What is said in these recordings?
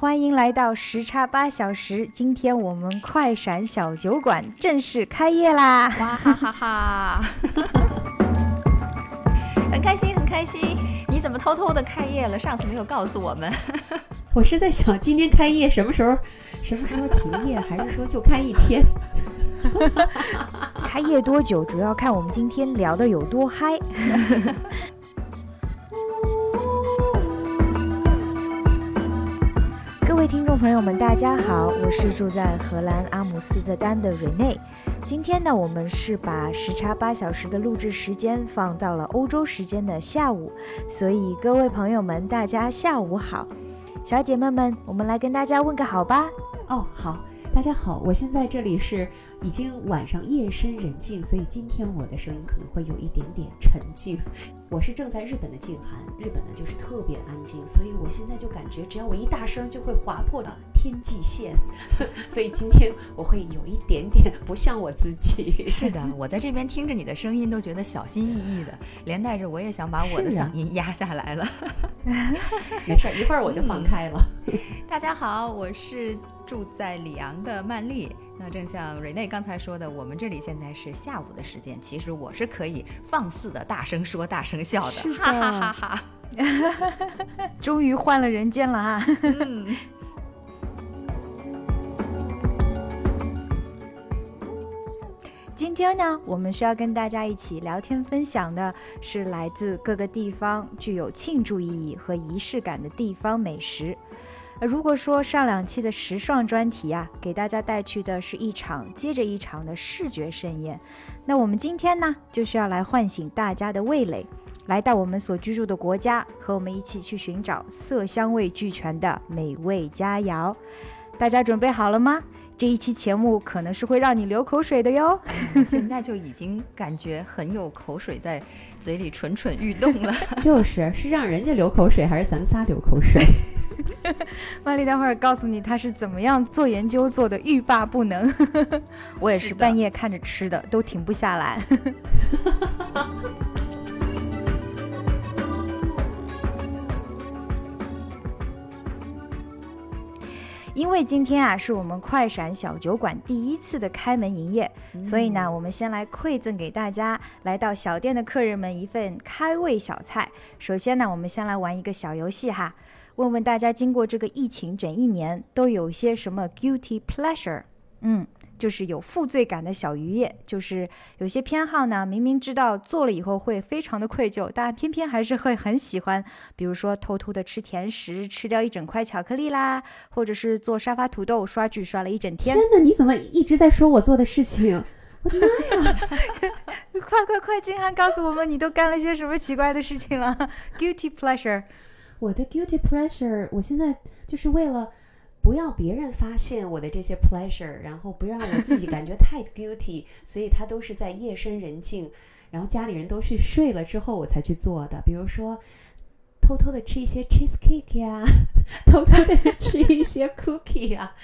欢迎来到时差八小时。今天我们快闪小酒馆正式开业啦！哇哈哈哈，很开心，很开心。你怎么偷偷的开业了？上次没有告诉我们。我是在想，今天开业什么时候？什么时候停业？还是说就开一天？开业多久，主要看我们今天聊的有多嗨。各位听众朋友们，大家好，我是住在荷兰阿姆斯特丹的瑞内。今天呢，我们是把时差八小时的录制时间放到了欧洲时间的下午，所以各位朋友们，大家下午好。小姐妹们，我们来跟大家问个好吧。哦，好，大家好，我现在这里是。已经晚上夜深人静，所以今天我的声音可能会有一点点沉静。我是正在日本的静涵，日本呢就是特别安静，所以我现在就感觉只要我一大声就会划破了天际线，所以今天我会有一点点不像我自己。是的，我在这边听着你的声音都觉得小心翼翼的，连带着我也想把我的嗓音压下来了。没事，一会儿我就放开了。大家好，我是住在里昂的曼丽。那正像瑞内刚才说的，我们这里现在是下午的时间，其实我是可以放肆的大声说、大声笑的，哈哈哈哈！终于换了人间了哈。今天呢，我们需要跟大家一起聊天分享的是来自各个地方具有庆祝意义和仪式感的地方美食。如果说上两期的时尚专题啊，给大家带去的是一场接着一场的视觉盛宴，那我们今天呢，就需要来唤醒大家的味蕾，来到我们所居住的国家，和我们一起去寻找色香味俱全的美味佳肴。大家准备好了吗？这一期节目可能是会让你流口水的哟。现在就已经感觉很有口水在嘴里蠢蠢欲动了。就是，是让人家流口水，还是咱们仨流口水？万丽，待会儿告诉你他是怎么样做研究做的欲罢不能。我也是半夜看着吃的，都停不下来。因为今天啊是我们快闪小酒馆第一次的开门营业，所以呢，我们先来馈赠给大家来到小店的客人们一份开胃小菜。首先呢，我们先来玩一个小游戏哈。问问大家，经过这个疫情整一年，都有些什么 guilty pleasure？嗯，就是有负罪感的小愉悦，就是有些偏好呢，明明知道做了以后会非常的愧疚，但偏偏还是会很喜欢。比如说偷偷的吃甜食，吃掉一整块巧克力啦，或者是做沙发土豆，刷剧刷了一整天。天哪，你怎么一直在说我做的事情？我的妈呀！快快快，金涵告诉我们，你都干了些什么奇怪的事情了？guilty pleasure。我的 guilty pleasure，我现在就是为了不要别人发现我的这些 pleasure，然后不让我自己感觉太 guilty，所以它都是在夜深人静，然后家里人都去睡了之后我才去做的。比如说，偷偷的吃一些 cheesecake 呀，偷偷的吃一些 cookie 啊，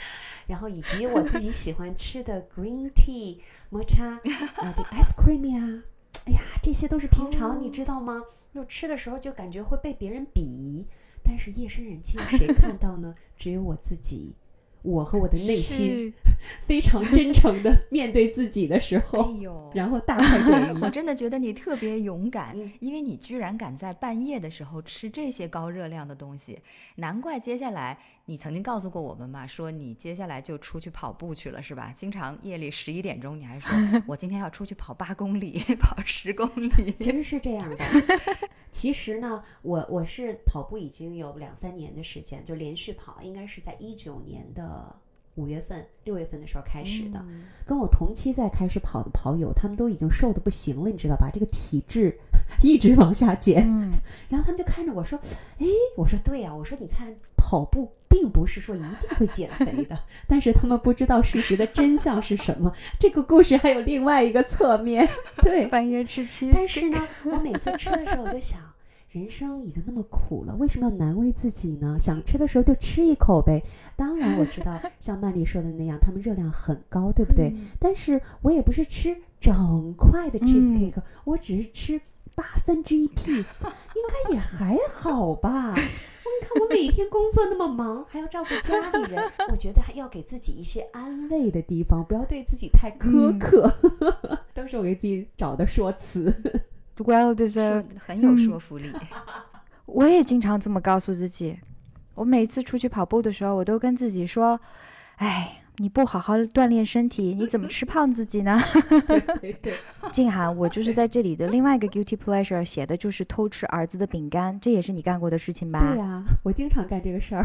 然后以及我自己喜欢吃的 green tea 抹茶啊，这 ice cream 呀，哎呀，这些都是平常，你知道吗？就吃的时候就感觉会被别人鄙夷，但是夜深人静，谁看到呢？只有我自己。我和我的内心非常真诚的面对自己的时候，哎呦，然后大快朵颐。我真的觉得你特别勇敢，因为你居然敢在半夜的时候吃这些高热量的东西，难怪接下来你曾经告诉过我们嘛，说你接下来就出去跑步去了，是吧？经常夜里十一点钟，你还说 我今天要出去跑八公里，跑十公里。其实是这样的，其实呢，我我是跑步已经有两三年的时间，就连续跑，应该是在一九年的。五月份、六月份的时候开始的，跟我同期在开始跑的跑友，他们都已经瘦的不行了，你知道吧？这个体质 一直往下减。然后他们就看着我说：“哎，我说对呀，我说你看跑步并不是说一定会减肥的，但是他们不知道事实的真相是什么。这个故事还有另外一个侧面，对。半夜吃 cheese，但是呢，我每次吃的时候我就想，人生已经那么苦了，为什么要难为自己呢？想吃的时候就吃一口呗。当然我知道，像曼丽说的那样，它们热量很高，对不对？但是我也不是吃整块的 cheesecake，我只是吃。八分之一 piece 应该也还好吧？你看我每天工作那么忙，还要照顾家里人，我觉得还要给自己一些安慰的地方，不要对自己太苛刻。都是我给自己找的说辞。Well deserved，很有说服力。我也经常这么告诉自己。我每次出去跑步的时候，我都跟自己说：“哎。”你不好好锻炼身体，你怎么吃胖自己呢？对 对对，静涵，我就是在这里的另外一个 guilty pleasure 写的就是偷吃儿子的饼干，这也是你干过的事情吧？对呀，我经常干这个事儿。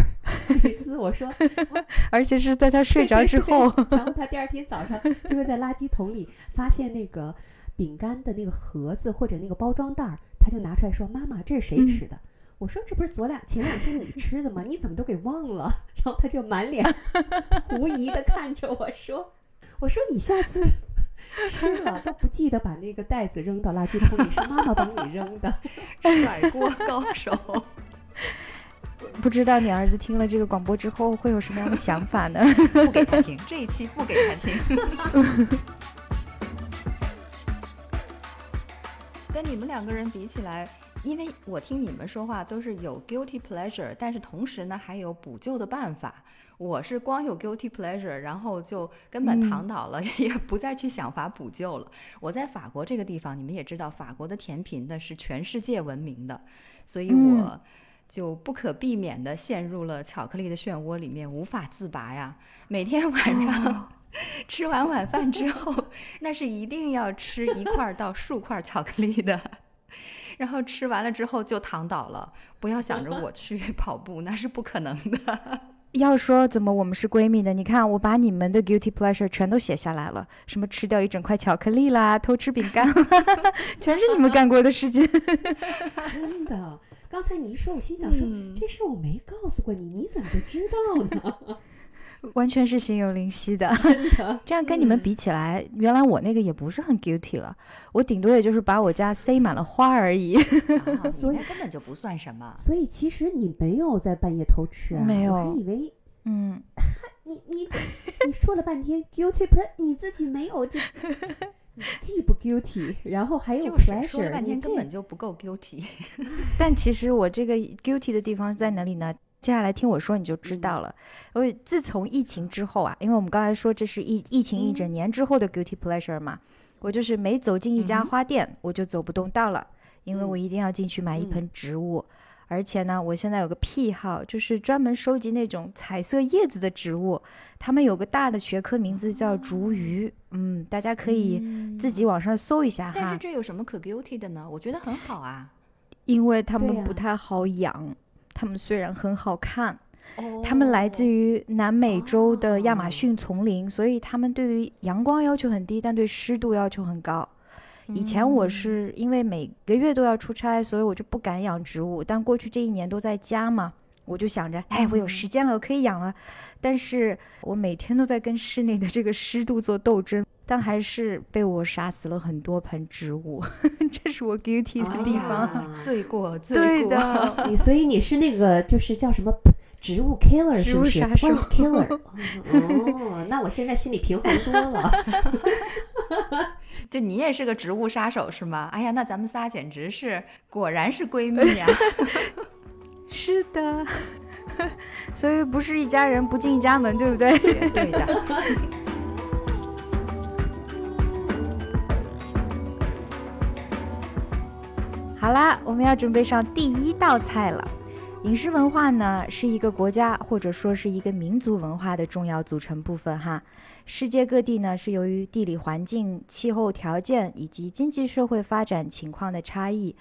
每次我说，而且是在他睡着之后，然后他第二天早上就会在垃圾桶里发现那个饼干的那个盒子或者那个包装袋儿，他就拿出来说：“妈妈，这是谁吃的？”我说这不是昨俩前两天你吃的吗？你怎么都给忘了？然后他就满脸狐疑的看着我说：“我说你下次吃了都不记得把那个袋子扔到垃圾桶里，是妈妈帮你扔的，甩锅高手。不知道你儿子听了这个广播之后会有什么样的想法呢？不给他听，这一期不给他听。跟你们两个人比起来。因为我听你们说话都是有 guilty pleasure，但是同时呢还有补救的办法。我是光有 guilty pleasure，然后就根本躺倒了，也不再去想法补救了。我在法国这个地方，你们也知道，法国的甜品呢是全世界闻名的，所以我就不可避免的陷入了巧克力的漩涡里面，无法自拔呀。每天晚上 吃完晚饭之后，那是一定要吃一块到数块巧克力的。然后吃完了之后就躺倒了，不要想着我去 跑步，那是不可能的。要说怎么我们是闺蜜的，你看我把你们的 guilty pleasure 全都写下来了，什么吃掉一整块巧克力啦，偷吃饼干，全是你们干过的事情。真的，刚才你一说，我心想说这事我没告诉过你，你怎么就知道呢？完全是心有灵犀的，这样跟你们比起来，原来我那个也不是很 guilty 了，我顶多也就是把我家塞满了花而已，所以根本就不算什么。所以其实你没有在半夜偷吃啊？没有，我还以为，嗯，你你这你说了半天 guilty，不是你自己没有就既不 guilty，然后还有 pleasure，说了半天根本就不够 guilty。但其实我这个 guilty 的地方在哪里呢？接下来听我说，你就知道了。因为自从疫情之后啊，因为我们刚才说这是疫疫情一整年之后的 guilty pleasure 嘛，我就是每走进一家花店，我就走不动道了，因为我一定要进去买一盆植物。而且呢，我现在有个癖好，就是专门收集那种彩色叶子的植物，它们有个大的学科名字叫竹鱼。嗯，大家可以自己网上搜一下哈。但是这有什么可 guilty 的呢？我觉得很好啊，因为它们不太好养。它们虽然很好看，它们来自于南美洲的亚马逊丛林，所以它们对于阳光要求很低，但对湿度要求很高。以前我是因为每个月都要出差，所以我就不敢养植物。但过去这一年都在家嘛，我就想着，哎，我有时间了，我可以养了。但是我每天都在跟室内的这个湿度做斗争。但还是被我杀死了很多盆植物，这是我 guilty 的地方，罪过，罪过。你所以你是那个就是叫什么植物 killer 是不是？Plant killer。哦，那我现在心里平衡多了。就你也是个植物杀手是吗？哎呀，那咱们仨简直是，果然是闺蜜呀。是的，所以不是一家人不进一家门，对不对？对的。好啦，我们要准备上第一道菜了。饮食文化呢，是一个国家或者说是一个民族文化的重要组成部分哈。世界各地呢，是由于地理环境、气候条件以及经济社会发展情况的差异，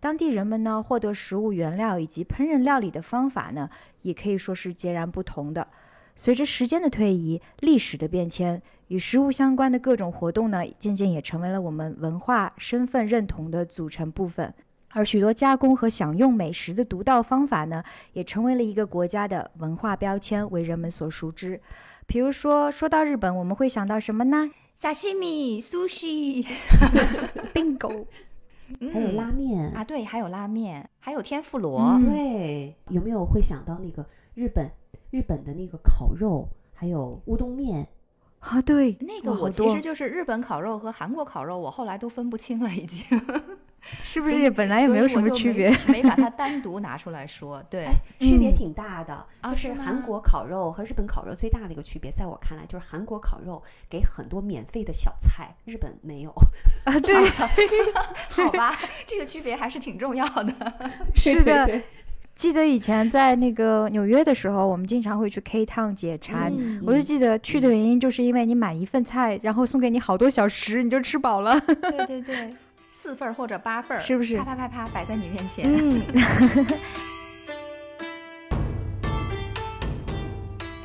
当地人们呢获得食物原料以及烹饪料理的方法呢，也可以说是截然不同的。随着时间的推移，历史的变迁，与食物相关的各种活动呢，渐渐也成为了我们文化身份认同的组成部分。而许多加工和享用美食的独到方法呢，也成为了一个国家的文化标签，为人们所熟知。比如说，说到日本，我们会想到什么呢？沙西米、sushi、bingo，还有拉面啊，对，还有拉面，还有天妇罗。嗯对，有没有会想到那个日本日本的那个烤肉，还有乌冬面？啊，对，那个我其实就是日本烤肉和韩国烤肉，我后来都分不清了，已经。是不是本来也没有什么区别？没把它 单独拿出来说。对，哎，区别嗯挺大的。啊就是韩国烤肉和日本烤肉最大的一个区别，在我看来，就是韩国烤肉给很多免费的小菜，日本没有。啊，对，好吧，这个区别还是挺重要的。是的。对记得以前在那个纽约的时候，我们经常会去 K Town 解馋。嗯我就记得去的原因，就是因为你买一份菜，然后送给你好多小食，你就吃饱了。对对对，四份或者八份，是不是啪啪啪啪摆在你面前。嗯。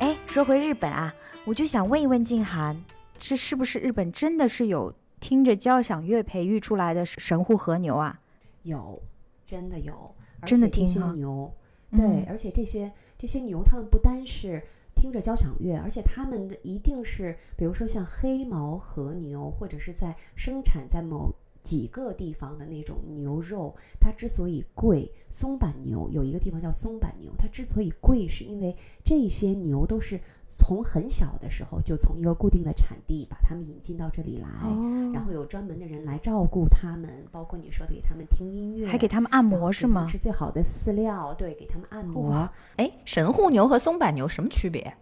哎，说回日本啊，我就想问一问静涵，这是不是日本真的是有听着交响乐培育出来的神户和牛啊？有，真的有，而真的听哈牛，对，嗯。而且这些这些牛，它们不单是听着交响乐，而且它们的一定是，比如说像黑毛和牛，或者是在生产在某几个地方的那种牛肉，它之所以贵，松板牛有一个地方叫松板牛，它之所以贵，是因为这些牛都是从很小的时候就从一个固定的产地把它们引进到这里来。哦然后有专门的人来照顾它们，包括你说的给它们听音乐，还给他们按摩是吗？给它们吃最好的饲料，对，给它们按摩哇。哎，神户牛和松板牛什么区别？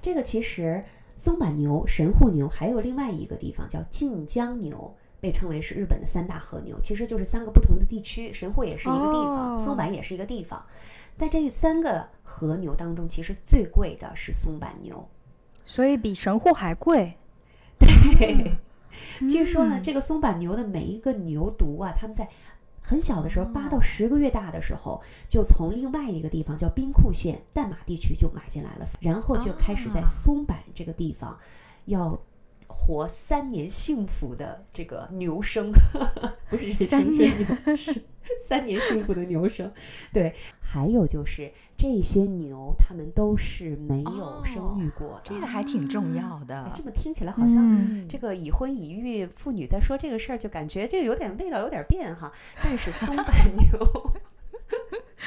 这个其实松板牛、神户牛还有另外一个地方叫晋江牛。被称为是日本的三大和牛，其实就是三个不同的地区，神户也是一个地方，哦松板也是一个地方。在这三个和牛当中，其实最贵的是松板牛。所以比神户还贵。对，据说呢，嗯这个松板牛的每一个牛犊啊，他们在很小的时候，八哦到十个月大的时候，就从另外一个地方叫兵库县淡马地区就买进来了，然后就开始在啊松板这个地方要。活三年幸福的这个牛生，不是三年牛，是 三年幸福的牛生。对，还有就是这些牛，它们都是没有生育过的。这个还挺重要的哎。这么听起来好像嗯这个已婚已育妇女在说这个事儿，就感觉这个有点味道，有点变哈。但是松板牛，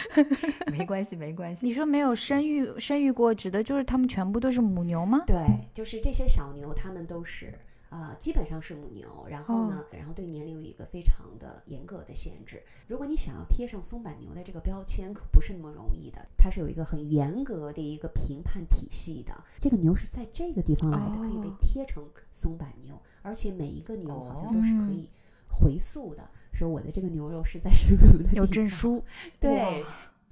没关系，没关系。你说没有生育生育过，指的就是他们全部都是母牛吗？对，就是这些小牛，它们都是呃，基本上是母牛。然后呢，然后对年龄有一个非常的严格的限制。如果你想要贴上松板牛的这个标签，可不是那么容易的。它是有一个很严格的一个评判体系的。这个牛是在这个地方来的，可以被哦贴成松板牛，而且每一个牛好像都是可嗯以回溯的，说我的这个牛肉是在什么的有证书。对，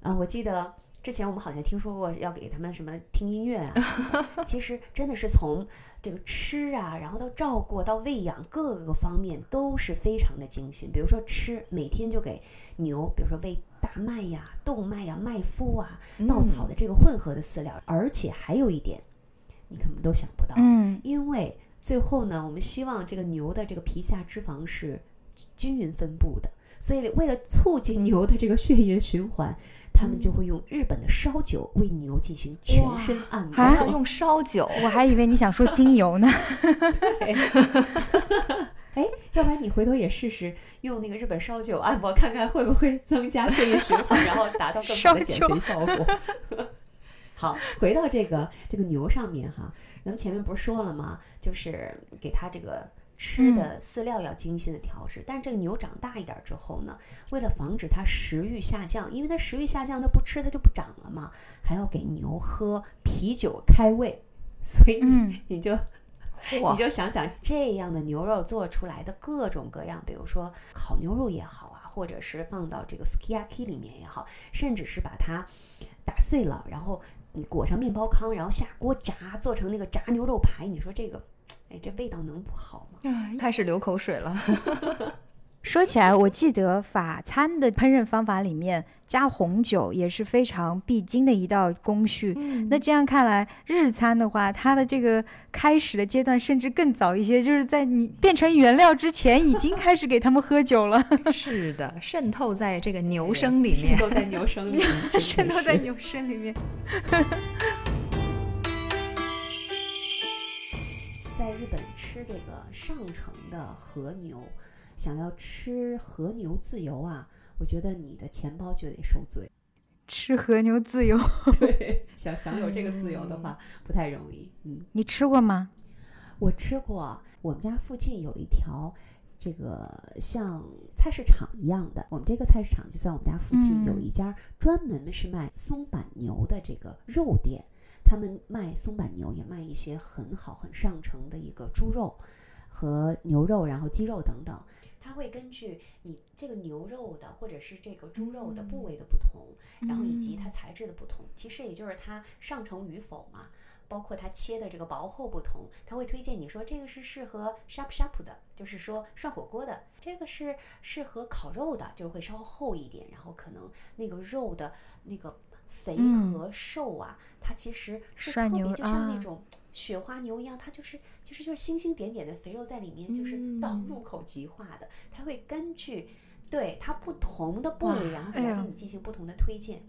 啊，我记得之前我们好像听说过要给他们什么听音乐啊 其实真的是从这个吃啊，然后到照顾到喂养各个方面都是非常的精心。比如说吃，每天就给牛，比如说喂大麦呀、动脉呀、麦麸啊、稻草的这个混合的饲料，而且还有一点，你可能都想不到，嗯，因为最后呢，我们希望这个牛的这个皮下脂肪是均匀分布的，所以为了促进牛的这个血液循环，他们就会用日本的烧酒为牛进行全身按摩。还要用烧酒，我还以为你想说精油呢。对 哎，要不然你回头也试试用那个日本烧酒按摩，看看会不会增加血液循环，然后达到更好的减肥效果。好，回到这个这个牛上面哈，咱们前面不是说了吗？就是给它这个吃的饲料要精心的调制，但是这个牛长大一点之后呢，为了防止它食欲下降，因为它食欲下降，它不吃它就不长了嘛，还要给牛喝啤酒开胃，所以你、就哇你就想想这样的牛肉做出来的各种各样，比如说烤牛肉也好啊，或者是放到这个 sukiyaki 里面也好，甚至是把它打碎了，然后你裹上面包糠，然后下锅炸，做成那个炸牛肉排。你说这个，哎，这味道能不好吗？开始流口水了。说起来，我记得法餐的烹饪方法里面加红酒也是非常必经的一道工序。那这样看来，日餐的话，它的这个开始的阶段甚至更早一些，就是在你变成原料之前，已经开始给他们喝酒了。是的，渗透在这个 牛生里面，渗透在牛生里面，渗透在牛生里面。在日本吃这个上乘的和牛。想要吃和牛自由啊，我觉得你的钱包就得受罪。吃和牛自由，对，想享有这个自由的话不太容易。嗯，你吃过吗？我吃过。我们家附近有一条这个像菜市场一样的，我们这个菜市场就在我们家附近，有一家专门是卖松板牛的这个肉店。他们卖松板牛，也卖一些很好很上乘的一个猪肉和牛肉，然后鸡肉等等。它会根据你这个牛肉的或者是这个猪肉的部位的不同，然后以及它材质的不同，其实也就是它上乘与否嘛，包括它切的这个薄厚不同，它会推荐你说这个是适合 sharp sharp 的，就是说涮火锅的，这个是适合烤肉的，就会稍微厚一点，然后可能那个肉的那个肥和瘦啊，它其实是特别就像那种。雪花牛一样，它就是其实就是星星点点的肥肉在里面，就是到入口即化的。它会根据对它不同的部位，然后来给你进行不同的推荐。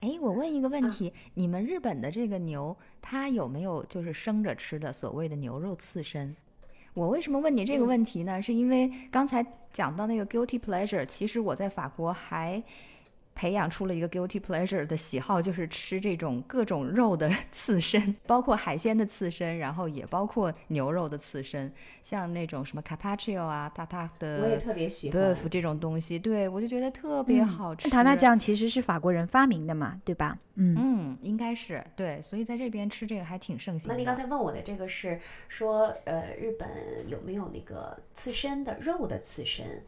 哎，我问一个问题，你们日本的这个牛，它有没有就是生着吃的所谓的牛肉刺身？我为什么问你这个问题呢？是因为刚才讲到那个 guilty pleasure，其实我在法国还。培养出了一个 guilty pleasure 的喜好，就是吃这种各种肉的刺身，包括海鲜的刺身，然后也包括牛肉的刺身，像那种什么 carpaccio 啊、塔塔的，我也特别喜欢这种东西。对我就觉得特别好吃。塔塔酱其实是法国人发明的嘛，对吧？嗯嗯，应该是对，所以在这边吃这个还挺盛行。那你刚才问我的这个是说，呃，日本有没有那个刺身的肉的刺身？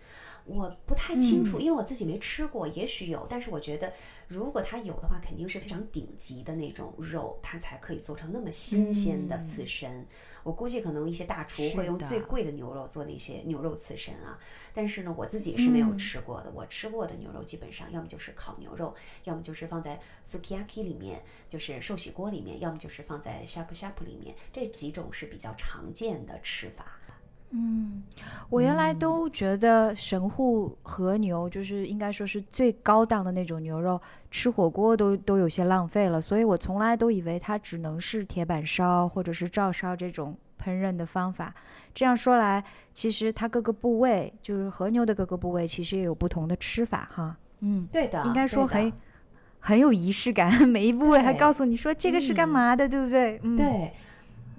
我不太清楚，因为我自己没吃过，也许有，但是我觉得如果它有的话，肯定是非常顶级的那种肉，它才可以做成那么新鲜的刺身。我估计可能一些大厨会用最贵的牛肉做那些牛肉刺身啊。但是呢，我自己是没有吃过的。我吃过的牛肉基本上要么就是烤牛肉，要么就是放在 sukiyaki 里面，就是寿喜锅里面，要么就是放在 shabu shabu 里面，这几种是比较常见的吃法。嗯，我原来都觉得神户和牛就是应该说是最高档的那种牛肉，吃火锅都都有些浪费了，所以我从来都以为它只能是铁板烧或者是照烧这种烹饪的方法。这样说来，其实它各个部位，就是和牛的各个部位，其实也有不同的吃法哈。嗯，对的，应该说很很有仪式感，每一部位还告诉你说这个是干嘛的，对不对？嗯，对。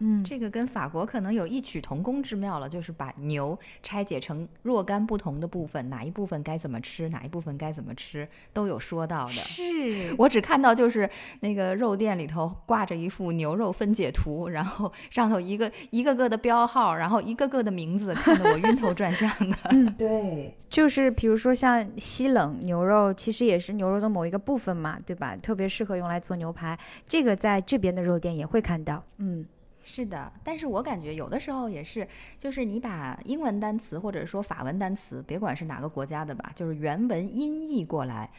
嗯，这个跟法国可能有异曲同工之妙了，就是把牛拆解成若干不同的部分，哪一部分该怎么吃，哪一部分该怎么吃，都有说到的。是我只看到就是那个肉店里头挂着一副牛肉分解图，然后上头一个一个个的标号，然后一个个的名字，看得我晕头转向的。嗯，对，就是比如说像西冷牛肉，其实也是牛肉的某一个部分嘛，对吧？特别适合用来做牛排，这个在这边的肉店也会看到。嗯。是的，但是我感觉有的时候也是，就是你把英文单词或者说法文单词，别管是哪个国家的吧，就是原文音译过来，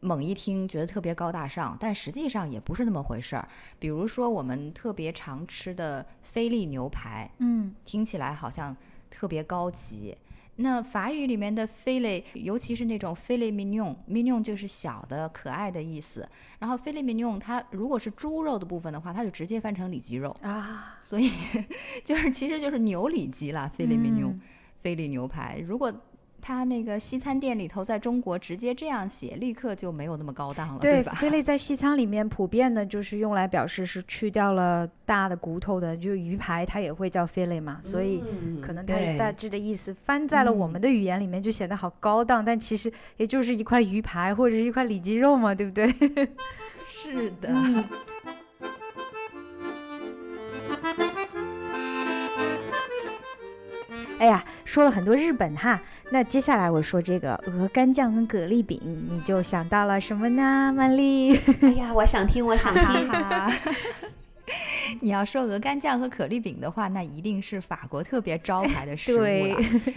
猛一听觉得特别高大上，但实际上也不是那么回事儿。比如说我们特别常吃的菲力牛排，嗯，听起来好像特别高级。那法语里面的 filet，尤其是那种 filet mignon，mignon 就是小的、可爱的意思。然后 filet mignon 它如果是猪肉的部分的话，它就直接翻成里脊肉啊。所以 就是其实就是牛里脊啦，filet mignon，菲力牛排。如果他那个西餐店里头，在中国直接这样写，立刻就没有那么高档了，对吧？菲力在西餐里面普遍的就是用来表示是去掉了大的骨头的，就是鱼排，它也会叫菲力嘛，所以可能它大致的意思翻在了我们的语言里面就显得好高档，但其实也就是一块鱼排或者是一块里脊肉嘛，对不对？是的。哎呀，说了很多日本哈，那接下来我说这个鹅肝酱跟蛤蜊饼，你就想到了什么呢，曼丽？哎呀，我想听，我想听。你要说鹅肝酱和可丽饼的话，那一定是法国特别招牌的食物了。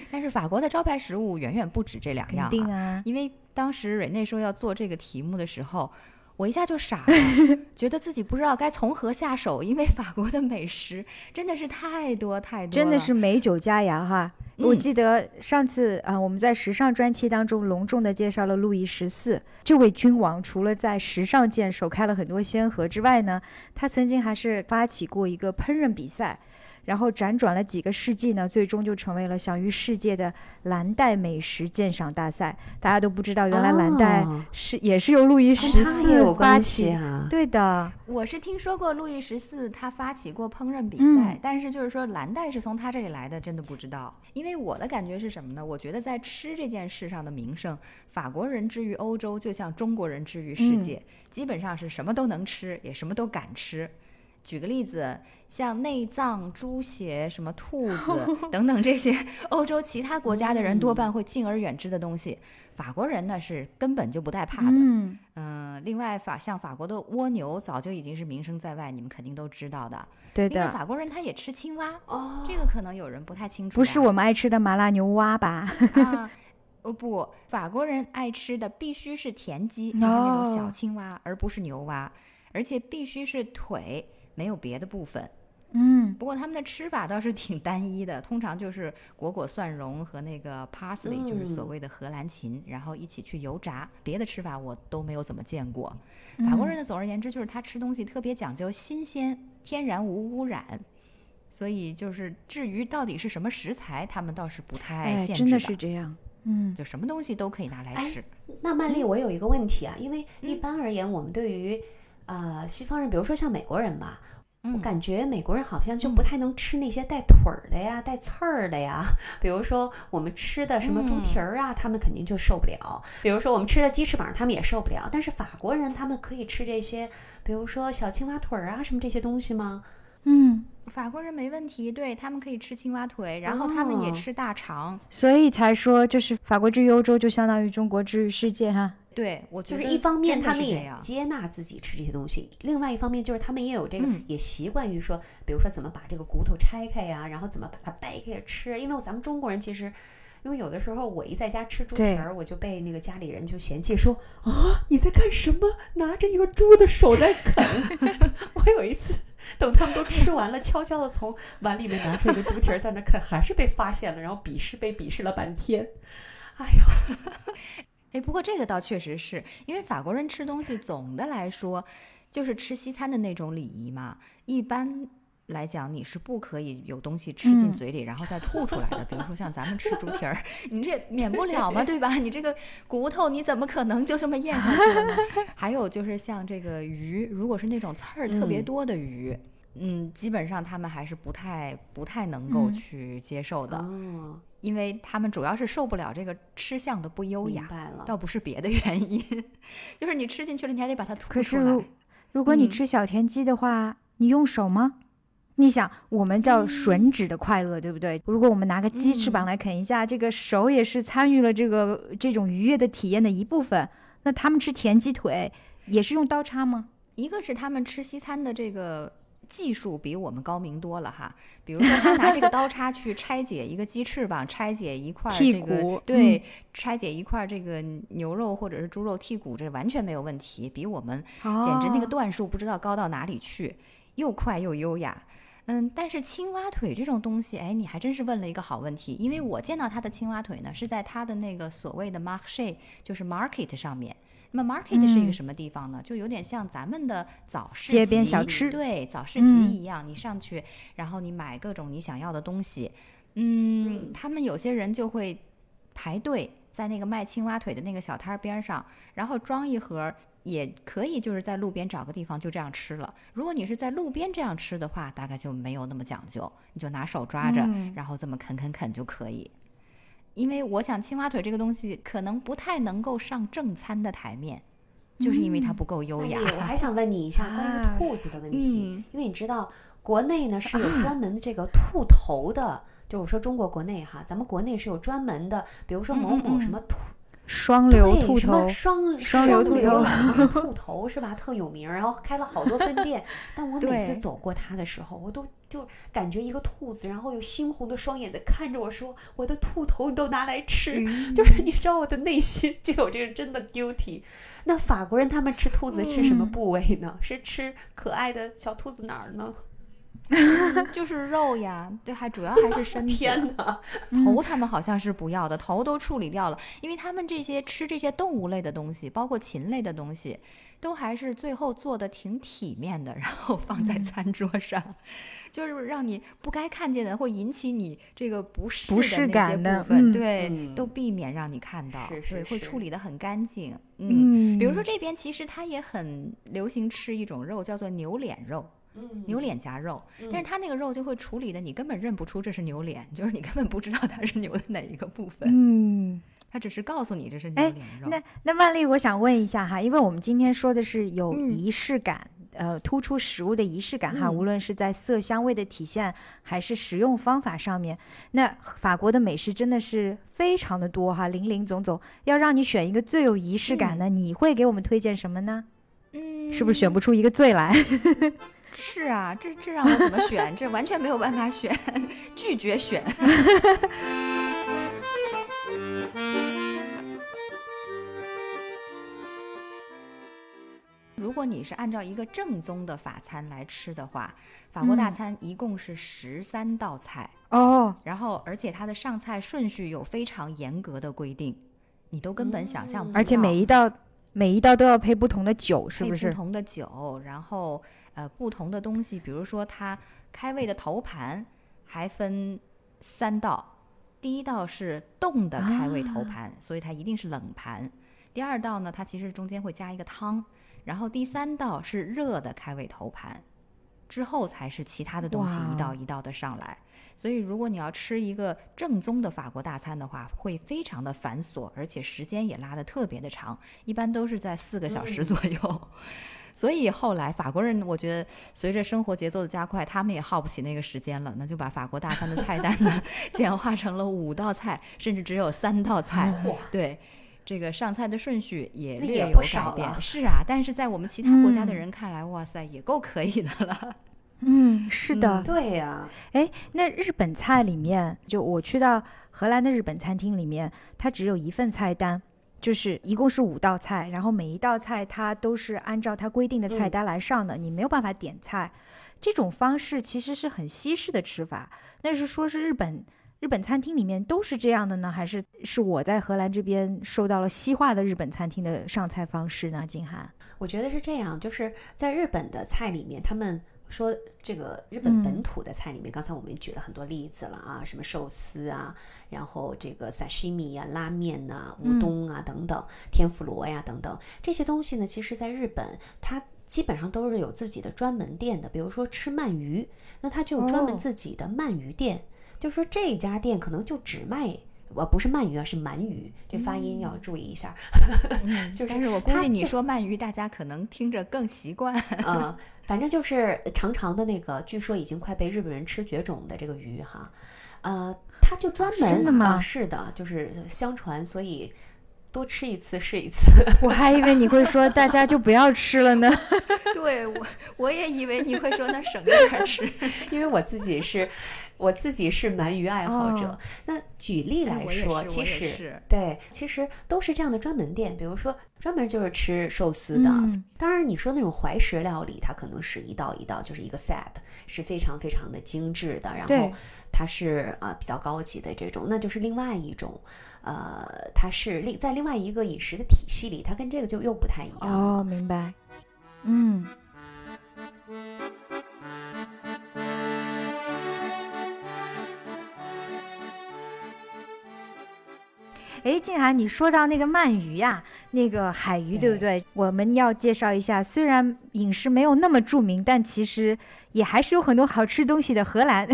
但是法国的招牌食物远远不止这两样、肯定啊，因为当时蕊内说要做这个题目的时候，我一下就傻了，觉得自己不知道该从何下手，因为法国的美食真的是太多太多，真的是美酒佳肴哈。我嗯记得上次啊、我们在时尚专题当中隆重的介绍了路易十四这位君王，除了在时尚界首开了很多先河之外呢，他曾经还是发起过一个烹饪比赛。然后辗转了几个世纪呢，最终就成为了享誉世界的蓝带美食鉴赏大赛。大家都不知道，原来蓝带哦是、也是由路易十四发有关系起。啊。对的，我是听说过路易十四他发起过烹饪比嗯赛，但是就是说蓝带是从他这里来的，真的不知道。因为我的感觉是什么呢？我觉得在吃这件事上的名声，法国人之于欧洲，就像中国人之于世界，基本上是什么都能吃，也什么都敢吃。举个例子，像内脏、猪血、什么兔子 等等这些欧洲其他国家的人多半会敬而远之的东西，法国人呢是根本就不带怕的。嗯，嗯，另外法像法国的蜗牛早就已经是名声在外，你们肯定都知道的。对的，法国人他也吃青蛙，哦，这个可能有人不太清楚。不是我们爱吃的麻辣牛蛙吧？啊。哦不，法国人爱吃的必须是田鸡，就是那种小哦青蛙，而不是牛蛙，而且必须是腿，没有别的部分。嗯，不过他们的吃法倒是挺单一的，通常就是果果蒜蓉和那个 parsley，、就是所嗯谓的荷兰芹，然后一起去油炸。别的吃法我都没有怎么见过。法国人的总而言之就是他吃东西特别讲究新鲜、天然无污染，所以就是至于到底是什么食材，他们倒是不太哎，限制真的是这样。嗯，就什么东西都可以拿来哎吃。那曼丽，我有一个问题啊，因为一嗯般而言，我们对于呃西方人，比如说像美国人吧，我嗯感觉美国人好像就不太能吃那些带腿儿的呀、带刺儿的呀。比如说我们吃的什么猪蹄儿啊，他们肯定就受不了；比如说我们吃的鸡翅膀，他们也受不了。但是法国人他们可以吃这些，比如说小青蛙腿儿啊什么这些东西吗？嗯，法国人没问题，对他们可以吃青蛙腿，然后他们也哦吃大肠。所以才说就是法国之于欧洲，就相当于中国之于世界哈。对，我觉得就是一方面他们也接纳自己吃这些东西，另外一方面就是他们也有这个，嗯也习惯于说，比如说怎么把这个骨头拆开呀，然后怎么把它掰开吃。因为咱们中国人其实，因为有的时候我一在家吃猪蹄儿，我就被那个家里人就嫌弃说啊你在干什么？拿着一个猪的手在啃。我有一次。等他们都吃完了，悄悄的从碗里面拿出一个猪蹄儿在那啃，还是被发现了，然后鄙视被鄙视了半天。哎呀，哎，不过这个倒确实是因为法国人吃东西总的来说就是吃西餐的那种礼仪嘛，一般。来讲，你是不可以有东西吃进嗯嘴里，然后再吐出来的。比如说像咱们吃猪蹄儿，你这免不了嘛，对吧？你这个骨头你怎么可能就这么咽下去呢？还有就是像这个鱼，如果是那种刺儿特别嗯多的鱼，嗯基本上他们还是不太不太能够嗯去接受的，哦，因为他们主要是受不了这个吃相的不优雅。明白了。倒不是别的原因，就是你吃进去了，你还得把它吐出可是如来。如果你嗯吃小田鸡的话，你用手吗？你想，我们叫吮指的快乐，对不对？如果我们拿个鸡翅膀嗯来啃一下，这个手也是参与了这个这种愉悦的体验的一部分。那他们吃田鸡腿也是用刀叉吗？一个是他们吃西餐的这个技术比我们高明多了哈，比如说他拿这个刀叉去拆解一个鸡翅膀，拆解一块这个骨对，拆解一块儿这个牛肉或者是猪肉剔骨，这完全没有问题，比我们简直那个哦段数不知道高到哪里去，又快又优雅。嗯，但是青蛙腿这种东西，哎，你还真是问了一个好问题，因为我见到他的青蛙腿呢，是在他的那个所谓的 marché，就是 market 上面。那么 market 是一个嗯什么地方呢？就有点像咱们的早市街边集小吃对，早市集嗯一样，你上去，然后你买各种你想要的东西。嗯，他们有些人就会排队在那个卖青蛙腿的那个小摊儿边儿上，然后装一盒儿，也可以就是在路边找个地方就这样吃了。如果你是在路边这样吃的话，大概就没有那么讲究，你就拿手抓着，嗯然后这么啃啃啃就可以。因为我想青蛙腿这个东西可能不太能够上正餐的台面，就是因为它不够优雅。我还想问你一下 关于啊兔子的问题，嗯因为你知道国内呢是有专门的这个兔头的，就我说中国国内哈，咱们国内是有专门的，比如说某某什么兔。双流兔头么，双双流兔头头，兔头是吧？特有名儿，然后开了好多分店。但我每次走过它的时候，我都就感觉一个兔子，然后有猩红的双眼在看着我说：“我的兔头你都拿来吃。嗯就是你知道我的内心就有这个真的 guilty。那法国人他们吃兔子吃什么嗯部位呢？是吃可爱的小兔子哪儿呢？就是肉呀，对，还主要还是身体。天哪！头他们好像是不要的，头都处理掉了，因为他们这些吃这些动物类的东西，包括禽类的东西，都还是最后做的挺体面的，然后放在嗯餐桌上，就是让你不该看见的，会引起你这个不适不适的那些感的部分，嗯对，嗯都避免让你看到，是是对，会处理的很干净，嗯。嗯，比如说这边其实它也很流行吃一种肉，叫做牛脸肉，嗯牛脸夹肉，但是它那个肉就会处理的你根本认不出这是牛脸，就是你根本不知道它是牛的哪一个部分，嗯。它只是告诉你这是哎牛脸肉。那那万丽，我想问一下哈，因为我们今天说的是有嗯仪式感，呃，突出食物的仪式感哈，嗯无论是在色香味的体现，还是食用方法上面，那法国的美食真的是非常的多哈，林林总总。要让你选一个最有仪式感的，你会给我们推荐什么呢？嗯，是不是选不出一个最来？是啊，这这让我怎么选？这完全没有办法选，拒绝选。如果你是按照一个正宗的法餐来吃的话，法国大嗯餐一共是十三道菜，哦，然后而且它的上菜顺序有非常严格的规定，你都根本想象不到。而且每一道每一道都要配不同的酒，是配不是？不同的酒，然后呃不同的东西，比如说它开胃的头盘还分三道，第一道是冻的开胃头盘，所以它一定是冷盘。第二道呢，它其实中间会加一个汤，然后第三道是热的开胃头盘，之后才是其他的东西一道一道的上来。所以，如果你要吃一个正宗的法国大餐的话，会非常的繁琐，而且时间也拉得特别的长，一般都是在四个小时左右。所以后来法国人，我觉得随着生活节奏的加快，他们也耗不起那个时间了，那就把法国大餐的菜单呢 简化成了五道菜，甚至只有三道菜。对。这个上菜的顺序也略有也不少改变，是啊，但是在我们其他国家的嗯人看来，哇塞，也够可以的了。嗯，是的。对呀、哎，那日本菜里面，就我去到荷兰的日本餐厅里面，它只有一份菜单，就是一共是五道菜，然后每一道菜它都是按照它规定的菜嗯单来上的，你没有办法点菜。这种方式其实是很西式的吃法。那是说是日本日本餐厅里面都是这样的呢，还是是我在荷兰这边受到了西化的日本餐厅的上菜方式呢？金涵，我觉得是这样，就是在日本的菜里面，他们说这个日本嗯本土的菜里面，刚才我们举了很多例子了啊，什么寿司啊，然后这个 sashimi 呀、拉面呐、乌冬啊等等，天妇罗呀等等这些东西呢，其实在日本它。基本上都是有自己的专门店的，比如说吃鳗鱼，那它就有专门哦自己的鳗鱼店。就是说这家店可能就只卖，呃，不是鳗鱼啊，是鳗鱼，这发音要注意一下。嗯就是但是我估计你说鳗鱼，大家可能听着更习惯。嗯，反正就是长长的那个，据说已经快被日本人吃绝种的这个鱼哈，呃，他就专门真的吗啊是的，就是相传，所以多吃一次是一次。我还以为你会说大家就不要吃了呢。对我，我也以为你会说那省着点儿吃。因为我自己是，我自己是鳗鱼爱好者。哦那举例来说，其实对，其实都是这样的专门店，比如说专门就是吃寿司的。嗯当然，你说那种怀石料理，它可能是一道一道，就是一个 set，是非常非常的精致的，然后它是呃比较高级的这种，那就是另外一种。呃，它是另在另外一个饮食的体系里，它跟这个就又不太一样。哦，明白。嗯。哎，静涵，你说到那个鳗鱼呀、那个海鱼，对不对？我们要介绍一下，虽然饮食没有那么著名，但其实也还是有很多好吃东西的。荷兰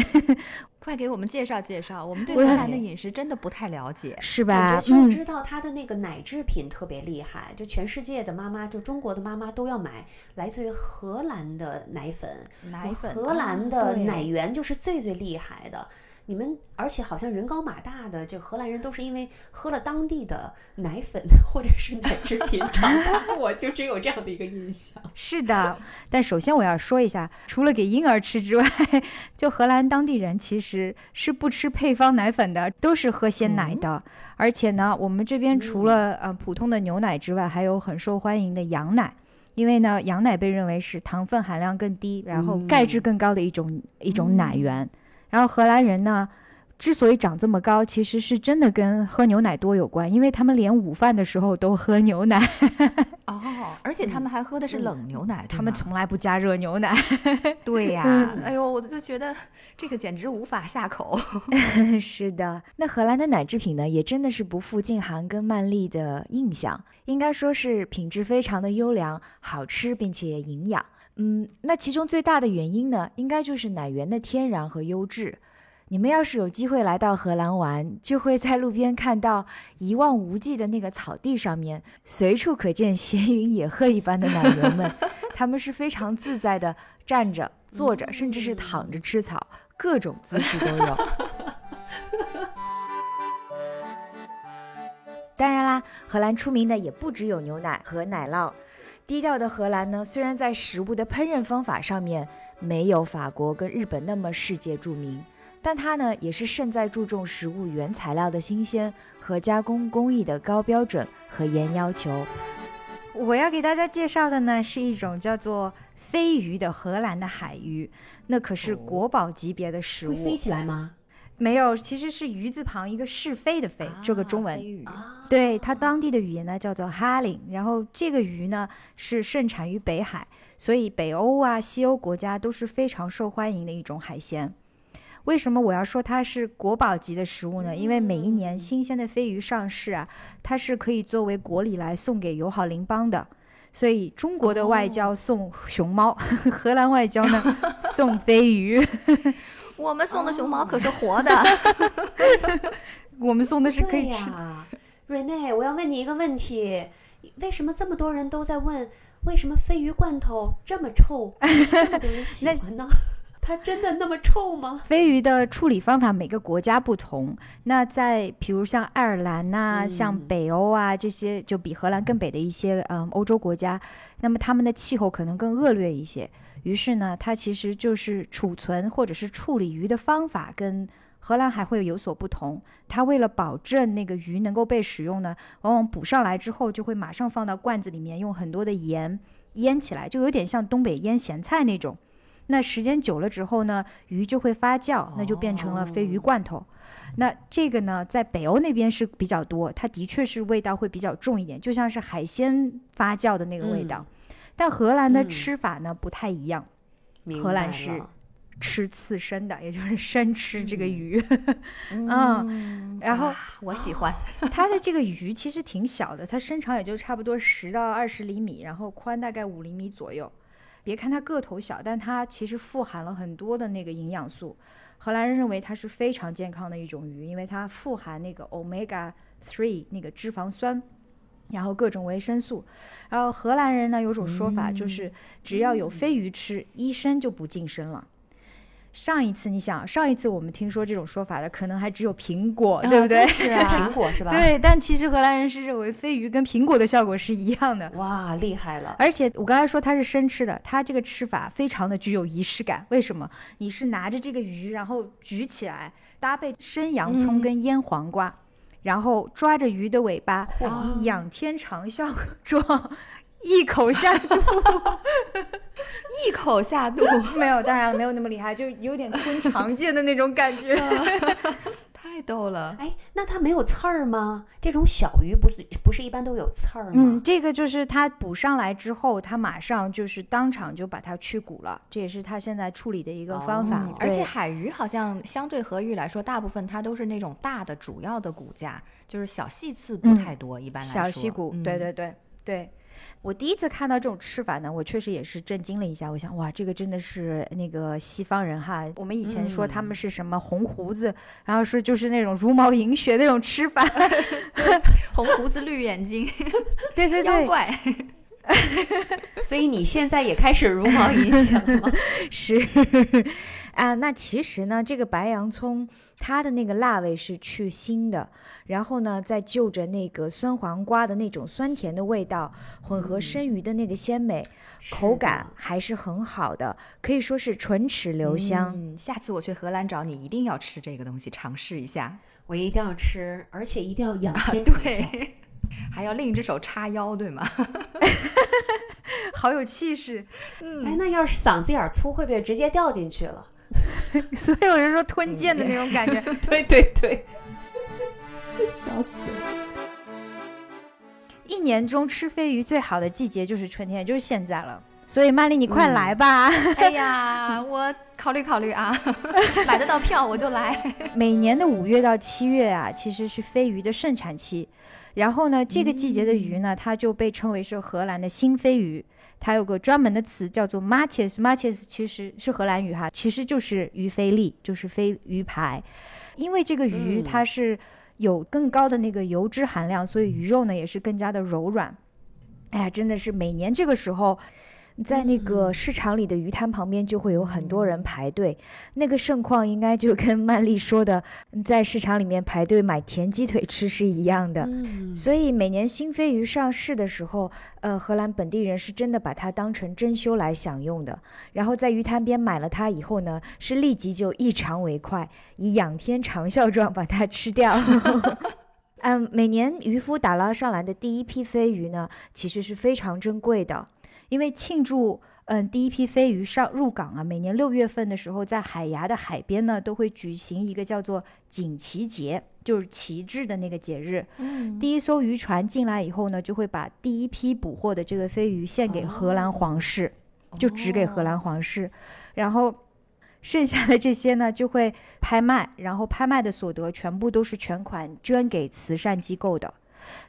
快给我们介绍介绍，我们对我荷兰的饮食真的不太了解。是吧？感觉就嗯，知道它的那个奶制品特别厉害，就全世界的妈妈，就中国的妈妈都要买来自于荷兰的奶粉，奶粉，荷兰的奶源就是最最厉害的。你们而且好像人高马大的，这荷兰人都是因为喝了当地的奶粉或者是奶制品长大，就我就只有这样的一个印象。是的，但首先我要说一下，除了给婴儿吃之外，就荷兰当地人其实是不吃配方奶粉的，都是喝鲜奶的。而且呢，我们这边除了呃普通的牛奶之外，还有很受欢迎的羊奶。因为呢，羊奶被认为是糖分含量更低，然后钙质更高的一种一种奶源。然后荷兰人呢，之所以长这么高，其实是真的跟喝牛奶多有关，因为他们连午饭的时候都喝牛奶。哦，而且他们还喝的是冷牛奶，他们从来不加热牛奶。对 呀，哎呦，我就觉得这个简直无法下口。是的，那荷兰的奶制品呢，也真的是不负静涵跟曼丽的印象，应该说是品质非常的优良，好吃并且营养。嗯，那其中最大的原因呢，应该就是奶源的天然和优质。你们要是有机会来到荷兰玩，就会在路边看到一望无际的那个草地上面，随处可见闲云野鹤一般的奶牛们，他们是非常自在的站着、坐着，甚至是躺着吃草，各种姿势都有。当然啦，荷兰出名的也不只有牛奶和奶酪。低调的荷兰呢，虽然在食物的烹饪方法上面没有法国跟日本那么世界著名。但它呢，也是胜在注重食物原材料的新鲜和加工工艺的高标准和严要求。我要给大家介绍的呢，是一种叫做飞鱼的荷兰的海鱼，那可是国宝级别的食物。会飞起来吗？没有，其实是鱼字旁一个是非的非，这个中文。对它当地的语言呢叫做哈林，然后这个鱼呢是盛产于北海，所以北欧啊、西欧国家都是非常受欢迎的一种海鲜。为什么我要说它是国宝级的食物呢？因为每一年新鲜的飞鱼上市啊，它是可以作为国礼来送给友好邻邦的。所以中国的外交送熊猫，荷兰外交呢 送飞鱼。我们送的熊猫可是活的，我们送的是可以吃。瑞内，我要问你一个问题：为什么这么多人都在问，为什么鲱鱼罐头这么臭，这么多人喜欢呢？它真的那么臭吗？飞鱼的处理方法每个国家不同。那在比如像爱尔兰呐，像北欧啊这些，就比荷兰更北的一些嗯欧洲国家，那么他们的气候可能更恶劣一些。于是呢，它其实就是储存或者是处理鱼的方法跟荷兰还会有所不同。它为了保证那个鱼能够被使用呢，往往捕上来之后就会马上放到罐子里面，用很多的盐腌起来，就有点像东北腌咸菜那种。那时间久了之后呢，鱼就会发酵，那就变成了鲱鱼罐头。那这个呢，在北欧那边是比较多，它的确是味道会比较重一点，就像是海鲜发酵的那个味道。但荷兰的吃法呢不太一样，荷兰是吃刺身的，也就是生吃这个鱼。嗯，然后我喜欢 它的这个鱼其实挺小的，它身长也就差不多十到二十厘米，然后宽大概五厘米左右。别看它个头小，但它其实富含了很多的那个营养素。荷兰人认为它是非常健康的一种鱼，因为它富含那个 omega three 那个脂肪酸，然后各种维生素。然后荷兰人呢有种说法，就是只要有飞鱼吃，医生就不近身了。上一次你想，上一次我们听说这种说法的，可能还只有苹果，对不对？是苹果是吧？对，但其实荷兰人是认为飞鱼跟苹果的效果是一样的。哇，厉害了！而且我刚才说它是生吃的，它这个吃法非常的具有仪式感。为什么？你是拿着这个鱼，然后举起来，搭配生洋葱跟腌黄瓜，然后抓着鱼的尾巴，以仰天长啸 状。一口下肚，一口下肚，没有，当然了，没有那么厉害，就有点吞长剑的那种感觉，太逗了。哎，那它没有刺儿吗？这种小鱼不是不是一般都有刺儿吗？嗯，这个就是它捕上来之后，它马上就是当场就把它去骨了，这也是它现在处理的一个方法。而且海鱼好像相对河鱼来说，大部分它都是那种大的主要的骨架，就是小细刺不太多。一般来说，小细骨，对对对对。我第一次看到这种吃法呢，我确实也是震惊了一下。我想，哇，这个真的是那个西方人哈。我们以前说他们是什么红胡子，然后说就是那种茹毛饮血那种吃法，红胡子绿眼睛，对对对，妖怪。所以你现在也开始茹毛饮血了吗？是。啊，那其实呢，这个白洋葱它的那个辣味是去腥的，然后呢，再就着那个酸黄瓜的那种酸甜的味道，混合生鱼的那个鲜美，口感还是很好的，可以说是唇齿留香。嗯，下次我去荷兰找你，一定要吃这个东西，尝试一下。我一定要吃，而且一定要仰天长啸。对，还要另一只手叉腰，对吗？好有气势，哎，那要是嗓子眼儿粗，会不会直接掉进去了？所以我就说吞剑的那种感觉。对 对对，笑死了。一年中吃飞鱼最好的季节就是春天，也就是现在了。所以曼丽，你快来吧！哎呀，我考虑考虑啊，买得到票我就来。每年的五月到七月啊，其实是飞鱼的盛产期。然后呢，这个季节的鱼呢，它就被称为是荷兰的新飞鱼。它有个专门的词叫做 m a t h e s m a t h e s 其实是荷兰语哈，其实就是鱼菲力，就是飞鱼排。因为这个鱼嗯它是有更高的那个油脂含量，所以鱼肉呢也是更加的柔软。哎呀，真的是每年这个时候，在那个市场里的鱼摊旁边就会有很多人排队，那个盛况应该就跟曼丽说的在市场里面排队买甜鸡腿吃是一样的。嗯，所以每年新飞鱼上市的时候，呃，荷兰本地人是真的把它当成珍馐来享用的。然后在鱼摊边买了它以后呢，是立即就一尝为快，以仰天长啸状把它吃掉。嗯，每年渔夫打捞上来的第一批飞鱼呢，其实是非常珍贵的，因为庆祝嗯第一批飞鱼上入港啊，每年六月份的时候，在海牙的海边呢，都会举行一个叫做锦旗节，就是旗帜的那个节日。嗯，第一艘渔船进来以后呢，就会把第一批捕获的这个飞鱼献给荷兰皇室，就只给荷兰皇室，然后剩下的这些呢就会拍卖，然后拍卖的所得全部都是全款捐给慈善机构的。